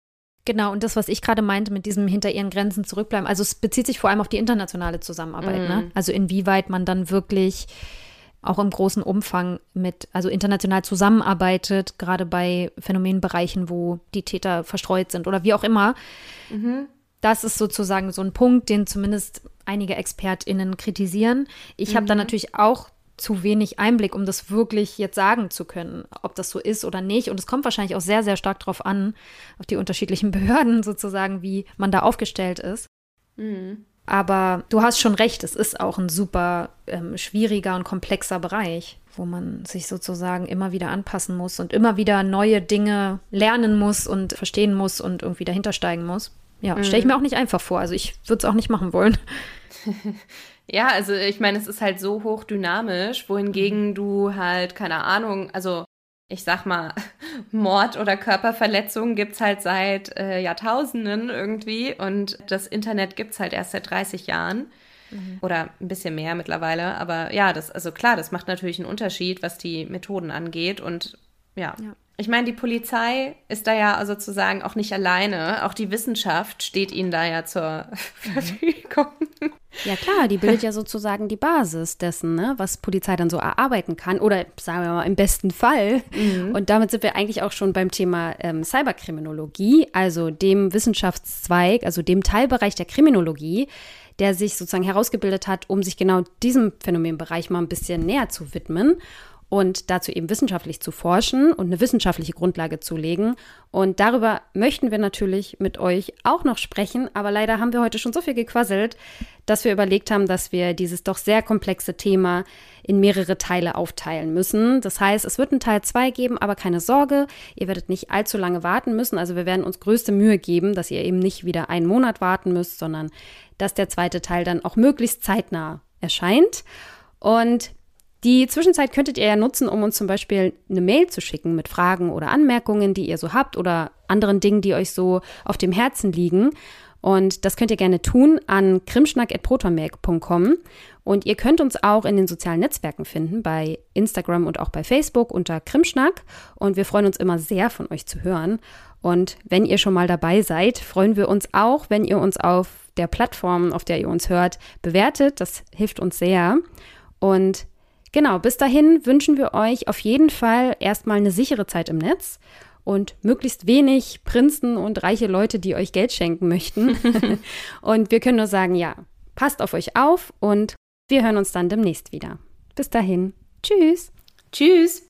Genau, und das, was ich gerade meinte mit diesem hinter ihren Grenzen zurückbleiben, also es bezieht sich vor allem auf die internationale Zusammenarbeit, mm. ne? Mhm. Also inwieweit man dann wirklich auch im großen Umfang mit, also international zusammenarbeitet, gerade bei Phänomenbereichen, wo die Täter verstreut sind oder wie auch immer. Mhm. Das ist sozusagen so ein Punkt, den zumindest einige ExpertInnen kritisieren. Ich mhm. habe da natürlich auch zu wenig Einblick, um das wirklich jetzt sagen zu können, ob das so ist oder nicht. Und es kommt wahrscheinlich auch sehr, sehr stark darauf an, auf die unterschiedlichen Behörden sozusagen, wie man da aufgestellt ist. Mhm. Aber du hast schon recht, es ist auch ein super ähm, schwieriger und komplexer Bereich, wo man sich sozusagen immer wieder anpassen muss und immer wieder neue Dinge lernen muss und verstehen muss und irgendwie dahinter steigen muss. Ja, mhm. stelle ich mir auch nicht einfach vor. Also ich würde es auch nicht machen wollen. ja, also ich meine, es ist halt so hochdynamisch, wohingegen mhm. du halt, keine Ahnung, also ich sag mal, Mord oder Körperverletzung gibt es halt seit äh, Jahrtausenden irgendwie und das Internet gibt es halt erst seit 30 Jahren. Mhm. Oder ein bisschen mehr mittlerweile. Aber ja, das, also klar, das macht natürlich einen Unterschied, was die Methoden angeht. Und ja. ja. Ich meine, die Polizei ist da ja sozusagen auch nicht alleine. Auch die Wissenschaft steht ihnen da ja zur mhm. Verfügung. Ja klar, die bildet ja sozusagen die Basis dessen, ne, was Polizei dann so erarbeiten kann. Oder sagen wir mal im besten Fall. Mhm. Und damit sind wir eigentlich auch schon beim Thema ähm, Cyberkriminologie, also dem Wissenschaftszweig, also dem Teilbereich der Kriminologie, der sich sozusagen herausgebildet hat, um sich genau diesem Phänomenbereich mal ein bisschen näher zu widmen und dazu eben wissenschaftlich zu forschen und eine wissenschaftliche Grundlage zu legen. Und darüber möchten wir natürlich mit euch auch noch sprechen, aber leider haben wir heute schon so viel gequasselt, dass wir überlegt haben, dass wir dieses doch sehr komplexe Thema in mehrere Teile aufteilen müssen. Das heißt, es wird einen Teil 2 geben, aber keine Sorge, ihr werdet nicht allzu lange warten müssen. Also wir werden uns größte Mühe geben, dass ihr eben nicht wieder einen Monat warten müsst, sondern dass der zweite Teil dann auch möglichst zeitnah erscheint. Und die Zwischenzeit könntet ihr ja nutzen, um uns zum Beispiel eine Mail zu schicken mit Fragen oder Anmerkungen, die ihr so habt oder anderen Dingen, die euch so auf dem Herzen liegen. Und das könnt ihr gerne tun an krimschnack.protonmail.com. Und ihr könnt uns auch in den sozialen Netzwerken finden, bei Instagram und auch bei Facebook unter Krimschnack. Und wir freuen uns immer sehr, von euch zu hören. Und wenn ihr schon mal dabei seid, freuen wir uns auch, wenn ihr uns auf der Plattform, auf der ihr uns hört, bewertet. Das hilft uns sehr. Und Genau, bis dahin wünschen wir euch auf jeden Fall erstmal eine sichere Zeit im Netz und möglichst wenig Prinzen und reiche Leute, die euch Geld schenken möchten. und wir können nur sagen, ja, passt auf euch auf und wir hören uns dann demnächst wieder. Bis dahin. Tschüss. Tschüss.